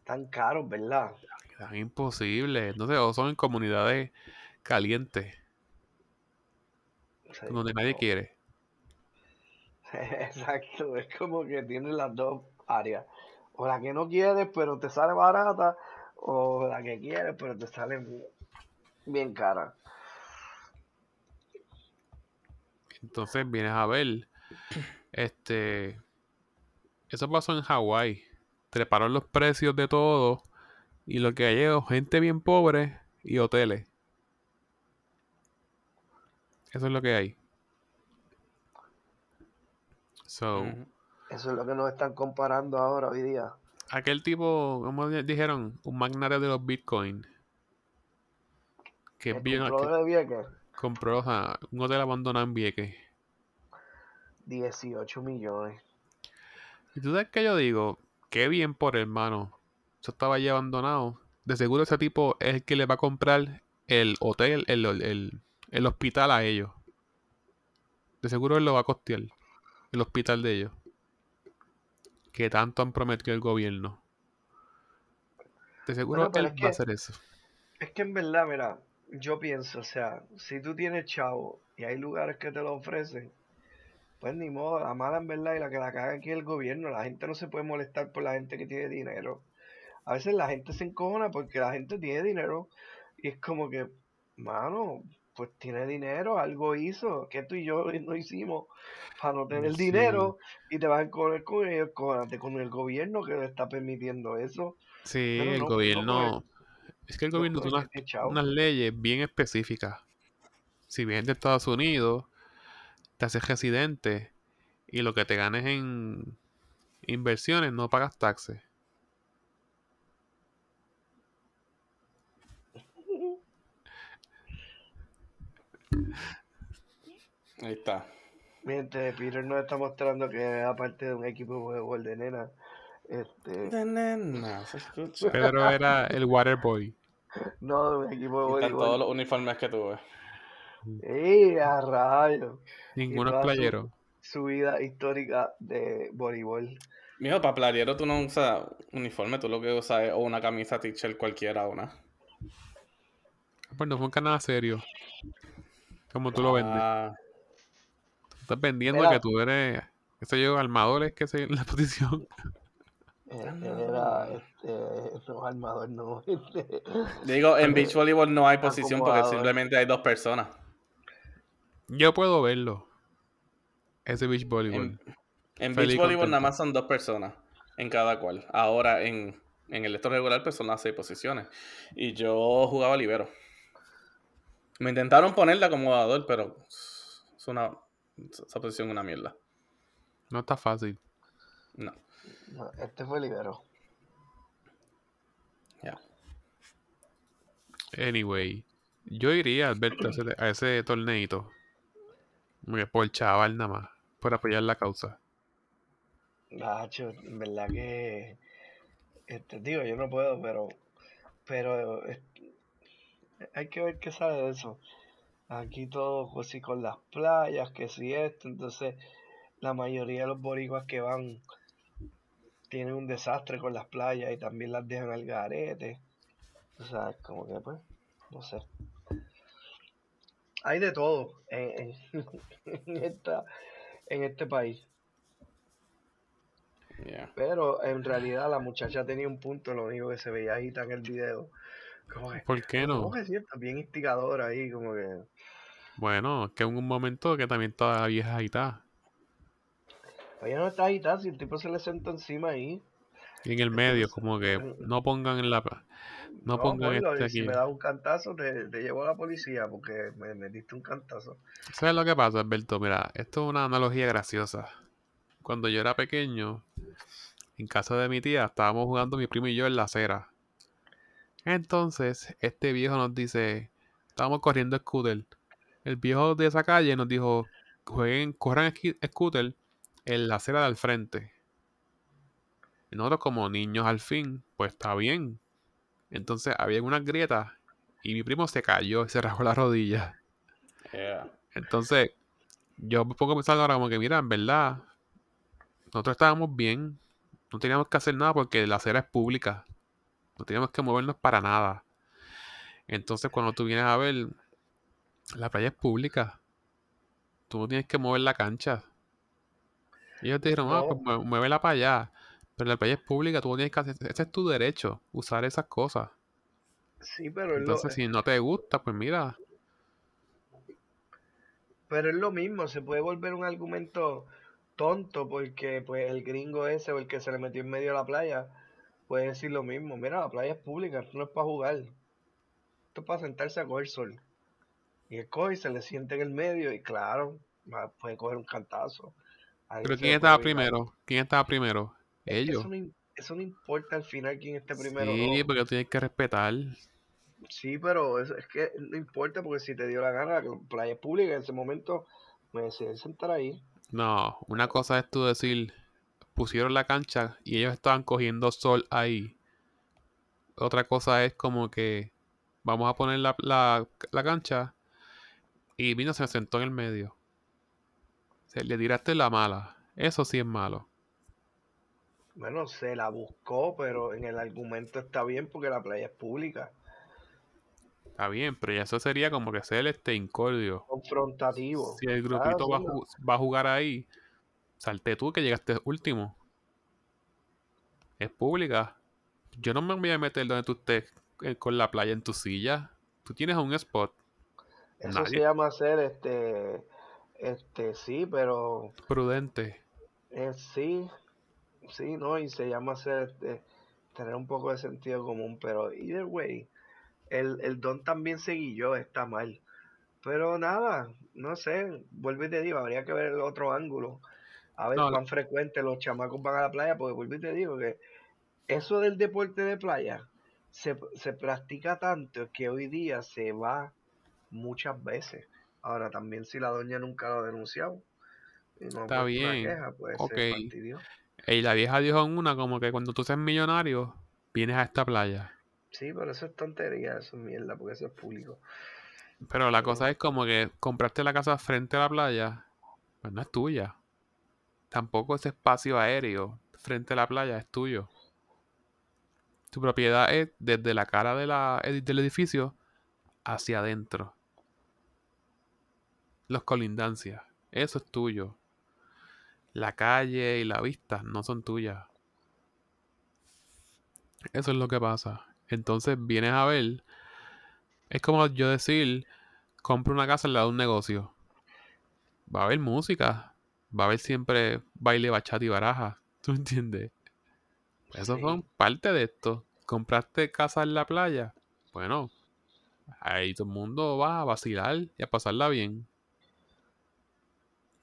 tan caros, ¿verdad? Está imposible. Entonces, o son en comunidades calientes, Sí, donde nadie quiere. Exacto, es como que tienen las dos áreas. O la que no quieres, pero te sale barata, o la que quieres, pero te sale bien- cara. Entonces vienes a ver, este, eso pasó en Hawái. Treparon los precios de todo y lo que hay es gente bien pobre y hoteles. Eso es lo que hay. So. Eso es lo que nos están comparando ahora hoy día. aquel tipo, como di- dijeron, un magnate de los Bitcoin, que El es bien- compró que de Vieques, compró o sea, un hotel abandonado en Vieques. 18 millones. Y tú sabes que yo digo, qué bien por hermano. Eso estaba allí abandonado. De seguro ese tipo es el que le va a comprar el hotel, el, el, el- el hospital a ellos. De seguro él lo va a costear. el hospital de ellos. Que tanto han prometido el gobierno. De seguro Bueno, él es va a hacer eso. Es que en verdad, mira, yo pienso, o sea, si tú tienes chavo y hay lugares que te lo ofrecen, pues ni modo, la mala en verdad y la que la caga aquí es el gobierno. La gente no se puede molestar por la gente que tiene dinero. A veces la gente se encojona porque la gente tiene dinero y es como que, mano, pues tiene dinero, algo hizo, que tú y yo no hicimos para no tener Sí. dinero y te vas a encoger con el, con, con el gobierno que le está permitiendo eso. Sí, el no- no gobierno. Es que el no gobierno tiene unas, unas leyes bien específicas. Si vienes de Estados Unidos, te haces residente y lo que te ganes en inversiones no pagas taxes. Ahí está. Mientras Peter nos está mostrando que es aparte de un equipo de juego de nena, este, se. Pedro era el water boy. no un equipo de todos voleibol. los uniformes que tuve. ¡Ey, a rayos! Ninguno es toda su- playero. Su vida histórica de voleibol. Mijo, para playero tú no usas uniforme, tú lo que usas es o una camisa t-shirt cualquiera, una. Pues no fue canal serio. Como tú lo vendes. Ah, Estás vendiendo Mira. que tú eres, qué sé yo, armadores que se en la posición. Él era, este, no, armador, no. Este, Digo, en beach volleyball no hay posición porque simplemente hay dos personas. Yo puedo verlo. Ese beach volleyball. En, beach volleyball nada más son dos personas en cada cual. Ahora en, en el esto regular pues son las seis posiciones. Y yo jugaba libero. Me intentaron poner de acomodador, pero es una, esa posición es una mierda. No está fácil. No. No, este fue libero. Ya. Anyway, yo iría, Alberto, a ese, a ese torneito. Por chaval nada más. Por apoyar la causa. Nacho, en verdad que, este, digo, yo no puedo, pero, pero hay que ver qué sale de eso. Aquí todo así con las playas, que si esto, entonces la mayoría de los boricuas que van tienen un desastre con las playas y también las dejan al garete. O sea, como que pues, no sé. Hay de todo en, esta, en este país. Yeah. Pero en realidad la muchacha tenía un punto, lo único que se veía ahí en el video. Como que, ¿Por qué como no? que es cierto, bien instigadora ahí, como que. Bueno, que en un momento que también toda vieja agitada. Ella no está agitada, si el tipo se le sentó encima ahí. Y en el medio, como que no pongan en la. No pongan ponlo, este y si aquí. me das un cantazo, te, te llevo a la policía porque me, me diste un cantazo. ¿Sabes lo que pasa, Alberto? Mira, esto es una analogía graciosa. Cuando yo era pequeño, en casa de mi tía, estábamos jugando mi primo y yo en la acera. Entonces, este viejo nos dice, estábamos corriendo scooter. El viejo de esa calle nos dijo, jueguen, corran scooter en la acera del frente. Y nosotros como niños al fin, pues está bien. Entonces había unas grietas y mi primo se cayó y se rajó la rodilla. Yeah. Entonces, yo me pongo a pensar ahora como que, mira, en verdad, nosotros estábamos bien, no teníamos que hacer nada porque la acera es pública, no teníamos que movernos para nada. Entonces, cuando tú vienes a ver, la playa es pública, tú no tienes que mover la cancha. Ellos te dijeron, ah, pues muévela para allá, pero la playa es pública, tú tienes que hacer, ese es tu derecho, usar esas cosas. Sí, pero es, lo, Entonces, si no te gusta, pues mira, pero es lo mismo, se puede volver un argumento tonto porque pues el gringo ese o el que se le metió en medio de la playa puede decir lo mismo. Mira, la playa es pública, esto no es para jugar. Esto es para sentarse a coger sol. Y él coge y se le siente en el medio y claro, puede coger un cantazo. Pero ¿quién estaba primero? ¿Quién estaba primero? Ellos. Eso no, im- eso no importa al final quién esté primero. Sí, no. porque tienes que respetar. Sí, pero es, es que no importa porque si te dio la gana, que la playa pública en ese momento, me decidí sentar ahí. No, una cosa es tú decir, pusieron la cancha y ellos estaban cogiendo sol ahí. Otra cosa es como que vamos a poner la, la, la cancha y vino se sentó en el medio. Se, le tiraste la mala. Eso sí es malo. Bueno, se la buscó, pero en el argumento está bien porque la playa es pública. Está bien, pero ya eso sería como que ser este incordio. Confrontativo. Si el grupito sí, va, va a jugar ahí, salte tú que llegaste último. Es pública. Yo no me voy a meter donde tú estés eh, con la playa en tu silla. Tú tienes un spot. Eso Nadie. se llama ser este, este, sí, pero Prudente. eh, sí, sí, ¿no? Y se llama ser, este, tener un poco de sentido común, pero either way, el, el don también se guilló, está mal. Pero nada, no sé, vuelvo y te digo, habría que ver el otro ángulo, a ver No, cuán frecuente los chamacos van a la playa, porque vuelvo y te digo que eso del deporte de playa se, se practica tanto que hoy día se va muchas veces. Ahora también si la doña nunca lo ha denunciado y no Está bien, queja, pues ok. se fastidió. Y la vieja dijo en una como que cuando tú seas millonario, vienes a esta playa. Sí, pero eso es tontería, eso es mierda, porque eso es público. Pero la cosa es como que compraste la casa frente a la playa, pues no es tuya. Tampoco ese espacio aéreo frente a la playa es tuyo. Tu propiedad es desde la cara de la, ed- del edificio hacia adentro. Los colindancias, eso es tuyo. La calle y la vista no son tuyas. Eso es lo que pasa. Entonces vienes a ver. Es como yo decir, compro una casa al lado de un negocio. Va a haber música. Va a haber siempre baile, bachata y baraja. ¿Tú entiendes? Eso Sí. son parte de esto. ¿Compraste casa en la playa? Bueno, ahí todo el mundo va a vacilar y a pasarla bien.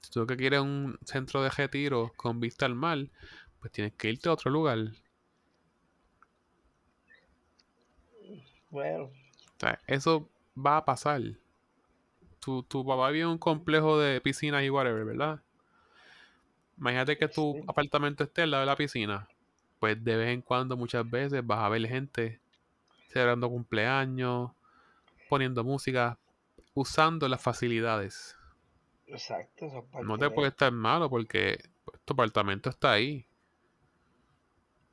Si tú que quieres un centro de retiro con vista al mar, pues tienes que irte a otro lugar. Bueno, O sea, eso va a pasar. Tu, tu papá vive en un complejo de piscinas y whatever, ¿verdad? Imagínate que tu Sí. apartamento esté al lado de la piscina. Pues de vez en cuando, muchas veces, vas a ver gente celebrando cumpleaños, poniendo música, usando las facilidades. Exacto, eso es No te de- puede estar malo porque tu apartamento está ahí.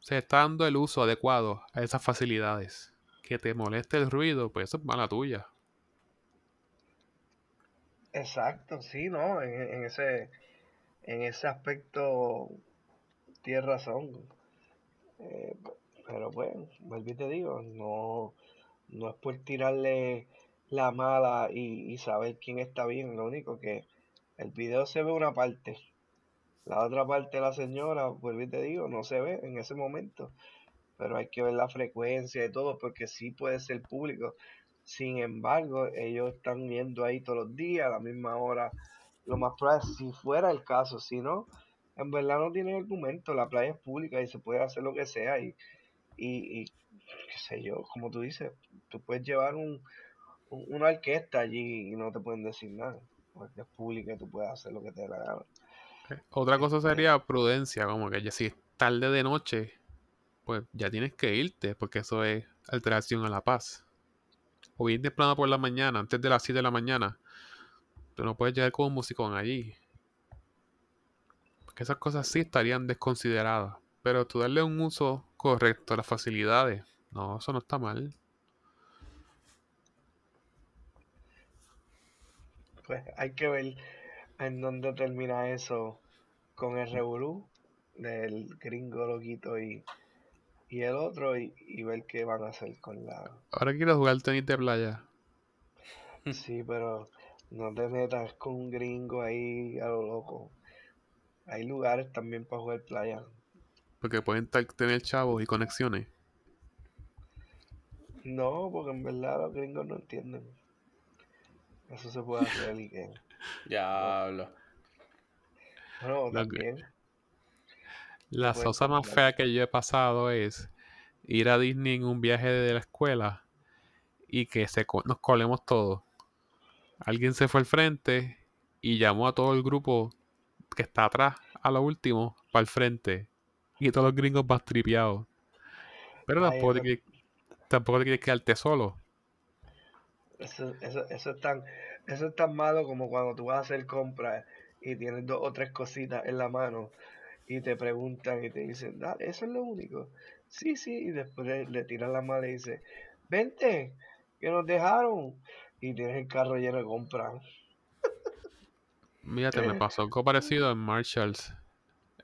Se está dando el uso adecuado a esas facilidades. Que te moleste el ruido, pues eso es mala tuya. Exacto, sí, ¿no? En, en ese, en ese aspecto tienes razón. Eh, pero bueno, vuelvo y te digo, no, no es por tirarle la mala y, y saber quién está bien, lo único que el video se ve una parte, la otra parte la señora, vuelvo y te digo, no se ve en ese momento, pero hay que ver la frecuencia y todo, porque sí puede ser público. Sin embargo, ellos están yendo ahí todos los días, a la misma hora. Lo más probable, si fuera el caso, si no, en verdad no tiene argumento. La playa es pública y se puede hacer lo que sea. Y, y, y qué sé yo, como tú dices, tú puedes llevar un, un- una orquesta allí y no te pueden decir nada. Porque es pública y tú puedes hacer lo que te dé la gana. Otra cosa Este- sería prudencia, como que ya si es tarde de noche, pues ya tienes que irte, porque eso es alteración a la paz. O bien temprano por la mañana, antes de las 7 de la mañana, tú no puedes llegar con un musicón allí. Porque esas cosas sí estarían desconsideradas. Pero tú darle un uso correcto a las facilidades, no, eso no está mal. Pues hay que ver en dónde termina eso con el revolú del gringo loquito y, y el otro y, y ver qué van a hacer con la... Ahora quiero jugar tenis de playa. Sí, pero no te metas con un gringo ahí a lo loco. Hay lugares también para jugar playa. Porque pueden tener chavos y conexiones. No, porque en verdad los gringos no entienden. Eso se puede hacer y que... Diablo. Bueno, también. La cosa más fea que yo he pasado es ir a Disney en un viaje de la escuela y que se co- nos colemos todos. Alguien se fue al frente y llamó a todo el grupo que está atrás a lo último para el frente. Y todos los gringos más tripeados. Pero Ay, tampoco, te tampoco te quieres quedarte solo. Eso, eso, eso es tan, eso es tan malo como cuando tú vas a hacer compras y tienes dos o tres cositas en la mano y te preguntan y te dicen, dale, eso es lo único. Sí, sí, y después le, le tiran la mano y dice, vente, que nos dejaron. Y tienes el carro lleno de compras. Mírate, me pasó algo parecido en Marshalls.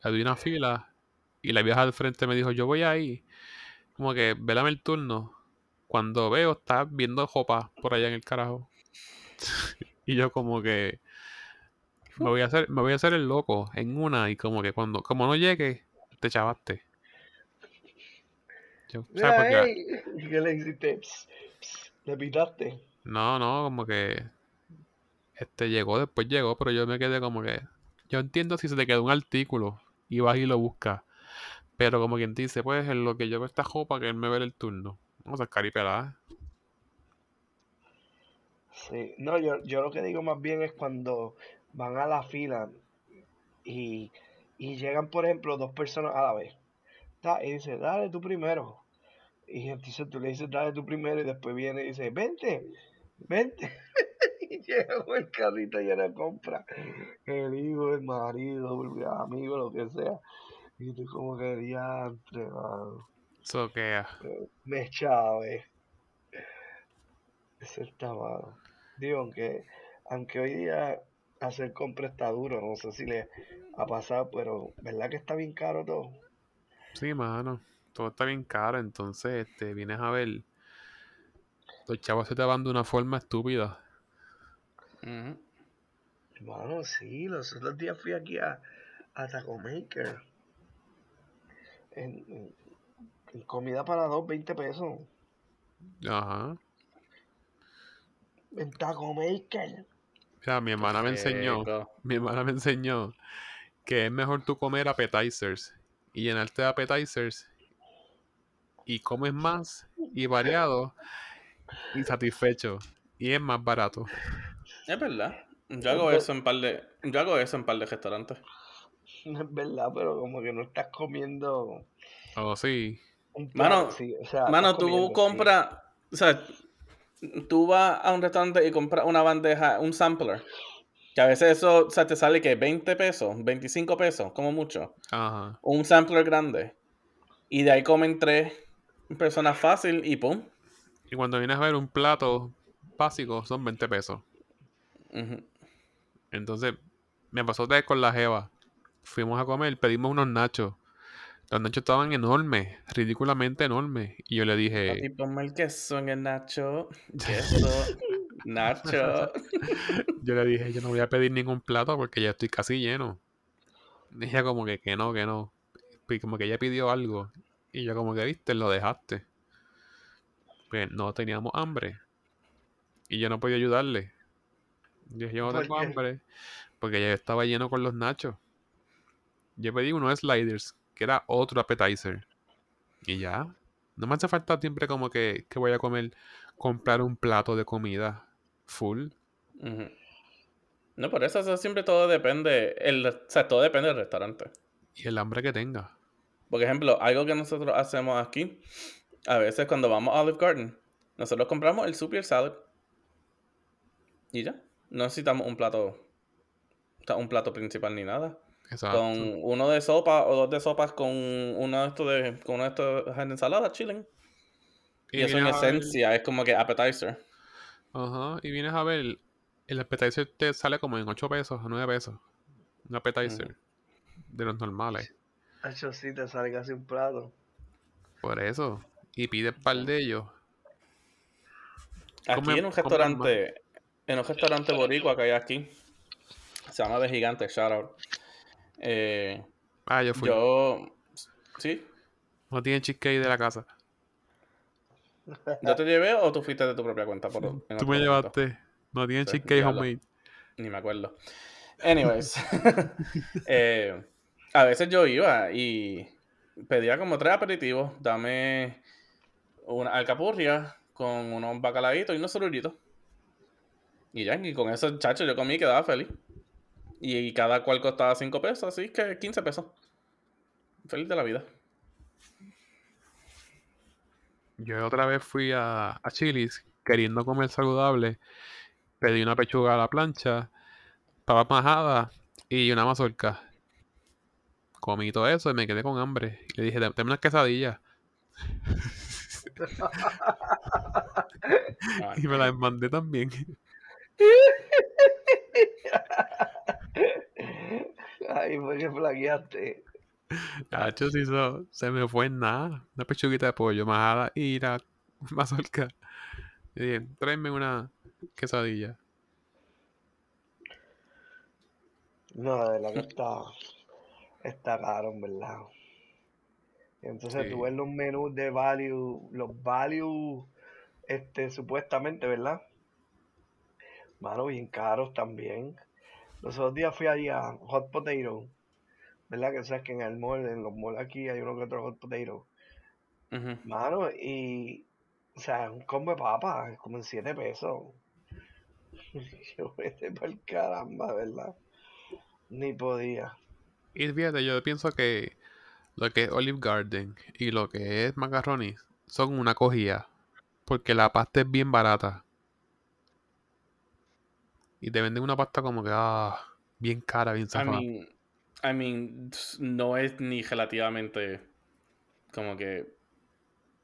Había una fila y la vieja al frente me dijo, yo voy ahí. Como que, velame el turno. Cuando veo, está viendo jopa por allá en el carajo. y yo como que me voy a hacer, me voy a hacer el loco en una y como que cuando, como no llegue, te chavaste. Yo, ¿sabes? ¿y qué le hiciste? Le pitaste. No, no, como que este llegó, después llegó, pero yo me quedé como que yo entiendo si se te quedó un artículo y vas y lo buscas. Pero como quien dice, pues en lo que yo veo esta jopa que él me ve el turno. Vamos a sacar y pelada. Sí, no, yo, yo lo que digo más bien es cuando van a la fila y, y llegan, por ejemplo, dos personas a la vez. Y dice, dale tú primero. Y entonces tú le dices, dale tú primero, y después viene y dice, vente, vente. y llega con el carrito lleno de compra. El hijo, el marido, el amigo, lo que sea. Y tú como que diantre, mano. Eso que Me chave. Eso está malo. Digo, aunque, aunque hoy día hacer compra está duro, no sé si le ha pasado, pero ¿verdad que está bien caro todo? sí, mano. Todo está bien caro, entonces este, vienes a ver. Los chavos se te van de una forma estúpida. Mano, sí, los otros días fui aquí a, a Taco Maker. En comida para dos, 20 pesos. Ajá. En Taco Maker. Mira, mi hermana me enseñó. Rico. Mi hermana me enseñó que es mejor tú comer appetizers y llenarte de appetizers y comes más y variado y satisfecho y es más barato. Es verdad. Yo hago eso en par de, yo hago eso en par de restaurantes. Es verdad, pero como que no estás comiendo Oh, sí. Mano, plato, sí, o sea, Mano, tú sí. compras, o sea, tú vas a un restaurante y compras una bandeja, un sampler. Que a veces eso, o sea, te sale que 20 pesos, 25 pesos, como mucho. Ajá. Un sampler grande. Y de ahí comen tres personas fácil y pum. Y cuando vienes a ver un plato básico son 20 pesos. Entonces, me pasó otra vez con la jeva. Fuimos a comer, pedimos unos nachos. Los nachos estaban enormes, ridículamente enormes. Y yo le dije, ponme el queso en el nacho. Queso, nacho. yo le dije, yo no voy a pedir ningún plato porque ya estoy casi lleno. Y ella como que, que no, que no. Y como que ella pidió algo. Y yo como que, viste, lo dejaste. Pues no teníamos hambre. Y yo no podía ayudarle. Yo yo no ¿Por tengo hambre. Porque ya estaba lleno con los nachos. Yo pedí unos sliders, que era otro appetizer. Y ya. No me hace falta siempre como que, que voy a comer, comprar un plato de comida full. No, por eso, eso siempre todo depende. El, o sea, todo depende del restaurante. Y el hambre que tenga. Por ejemplo, algo que nosotros hacemos aquí, a veces cuando vamos a Olive Garden, nosotros compramos el soup y el salad. Y ya. No necesitamos un plato, o sea, un plato principal ni nada. Exacto. Con uno de sopa o dos de sopas con uno de estos de, con uno de estos de ensalada, chilling. Y, eso en a ver- esencia es como que appetizer. Ajá. Y vienes a ver, el appetizer te sale como en 8 pesos o 9 pesos. Un appetizer. De los normales. Hacho, sí, te sale casi un plato. Por eso. Y pides par de ellos. Aquí Come- en un restaurante, en un restaurante boricua que hay aquí, se llama De Gigante, shout out. Eh, Ah, yo fui. yo, sí, No tienen cheesecake de la casa. ¿yo te llevé o tú fuiste de tu propia cuenta? Por, Tú me momento? llevaste. No tienen cheesecake homemade. Ni me acuerdo. Anyways, eh, a veces yo iba y pedía como tres aperitivos. Dame una alcapurria con unos bacalaitos y unos sorullitos. Y ya, y con eso, chacho, yo comí y quedaba feliz. Y, cada cual costaba 5 pesos, así que 15 pesos. Feliz de la vida. Yo otra vez fui a, a Chili's queriendo comer saludable. Pedí una pechuga a la plancha, papa majada y una mazorca. Comí todo eso y me quedé con hambre. Y le dije, "Dame- unas quesadillas. Y me las mandé también. Ay, fue que flaqueaste. Hacho, se hizo, se me fue en nada. Una pechuguita de pollo, majada y la mazorca. Y dije, tráeme una quesadilla. No, de verdad que está, está caro, en verdad. Entonces Sí. tú ves los menús de value, los value, este, supuestamente, ¿verdad? Mano, bien caros también. Los otros días fui allí a Hot Potato, ¿verdad? Que sabes que en el mall, en los malls aquí hay uno que otro Hot Potato. Mano, y, o sea, un combo de papas, como en 7 pesos. Yo vete para el caramba, ¿verdad? Ni podía. Y fíjate, yo pienso que lo que es Olive Garden y lo que es Macaroni son una cogida. Porque la pasta es bien barata. Y te venden una pasta como que, ah, bien cara, bien I zafada. mean, I mean, no es ni relativamente como que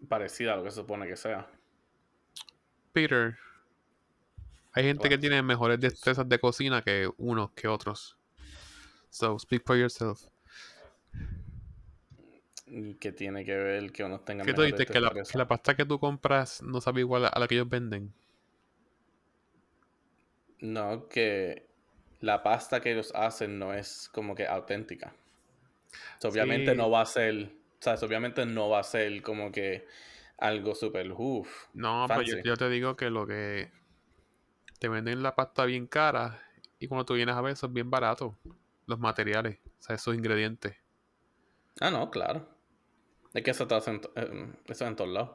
parecida a lo que se supone que sea. Peter, hay gente que What? tiene mejores destrezas de cocina que unos que otros. So, speak for yourself. Y que tiene que ver que uno tenga ¿Qué tú dices? Que la, que la pasta que tú compras no sabe igual a la que ellos venden. No, que la pasta que ellos hacen no es como que auténtica. So, obviamente Sí. no va a ser, o sea, obviamente no va a ser como que algo súper, uff, No, pero yo, fancy. yo te digo que lo que te venden la pasta bien cara y cuando tú vienes a ver eso es bien barato. Los materiales, o sea, esos ingredientes. Ah, no, claro. Es que eso, te hacen, eh, eso en todos lados.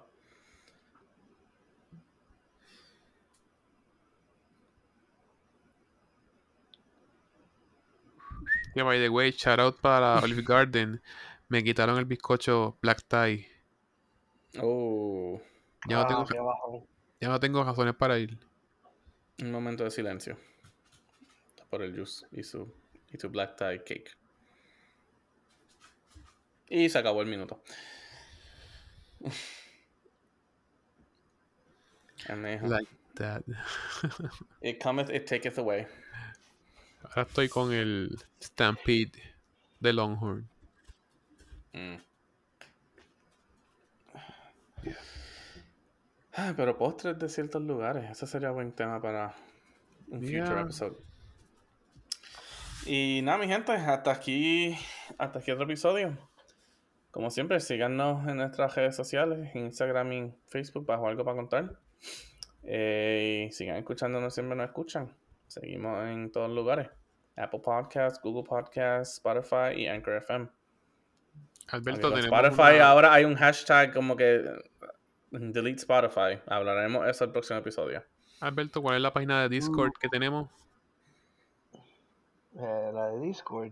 Que by the way, shout out para Olive Garden. Me quitaron el bizcocho Black Tie. Oh, Ya no Ah, tengo, bajón. ya no tengo razones para ir. un momento de silencio. Por el juice y su, y su black tie cake. Y se acabó el minuto. Like that. It cometh, it taketh away. Ahora estoy con el Stampede de Longhorn. Mm. Ah, pero postres de ciertos lugares. Ese sería buen tema para un future Yeah. episode. Y nada, mi gente, hasta aquí, hasta aquí otro episodio. Como siempre, síganos en nuestras redes sociales, en Instagram y Facebook, bajo algo para contar. Eh, y sigan escuchándonos, siempre nos escuchan. Seguimos en todos lugares. Apple Podcasts, Google Podcasts, Spotify y Anchor FM. Alberto, tenemos Spotify una- ahora hay un hashtag como que delete Spotify. Hablaremos eso el próximo episodio. Alberto, ¿cuál es la página de Discord que tenemos? Eh, la de Discord.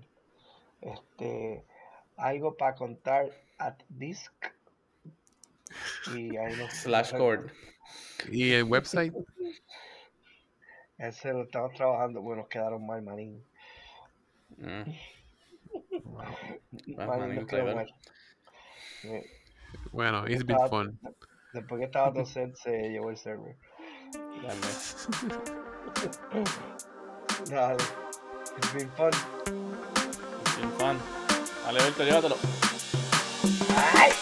Este, algo para contar at disc. Y ahí nos Slash cord. Y el website. Ese lo estamos trabajando, bueno, quedaron mal, manín. Mm. Nos quedó traidor. mal. Sí. Bueno, it's been fun. Después que estaba set, se llevó el server. Dale. Dale. It's been fun. Sin fan. Dale, Alberto, llévatelo. ¡Ay!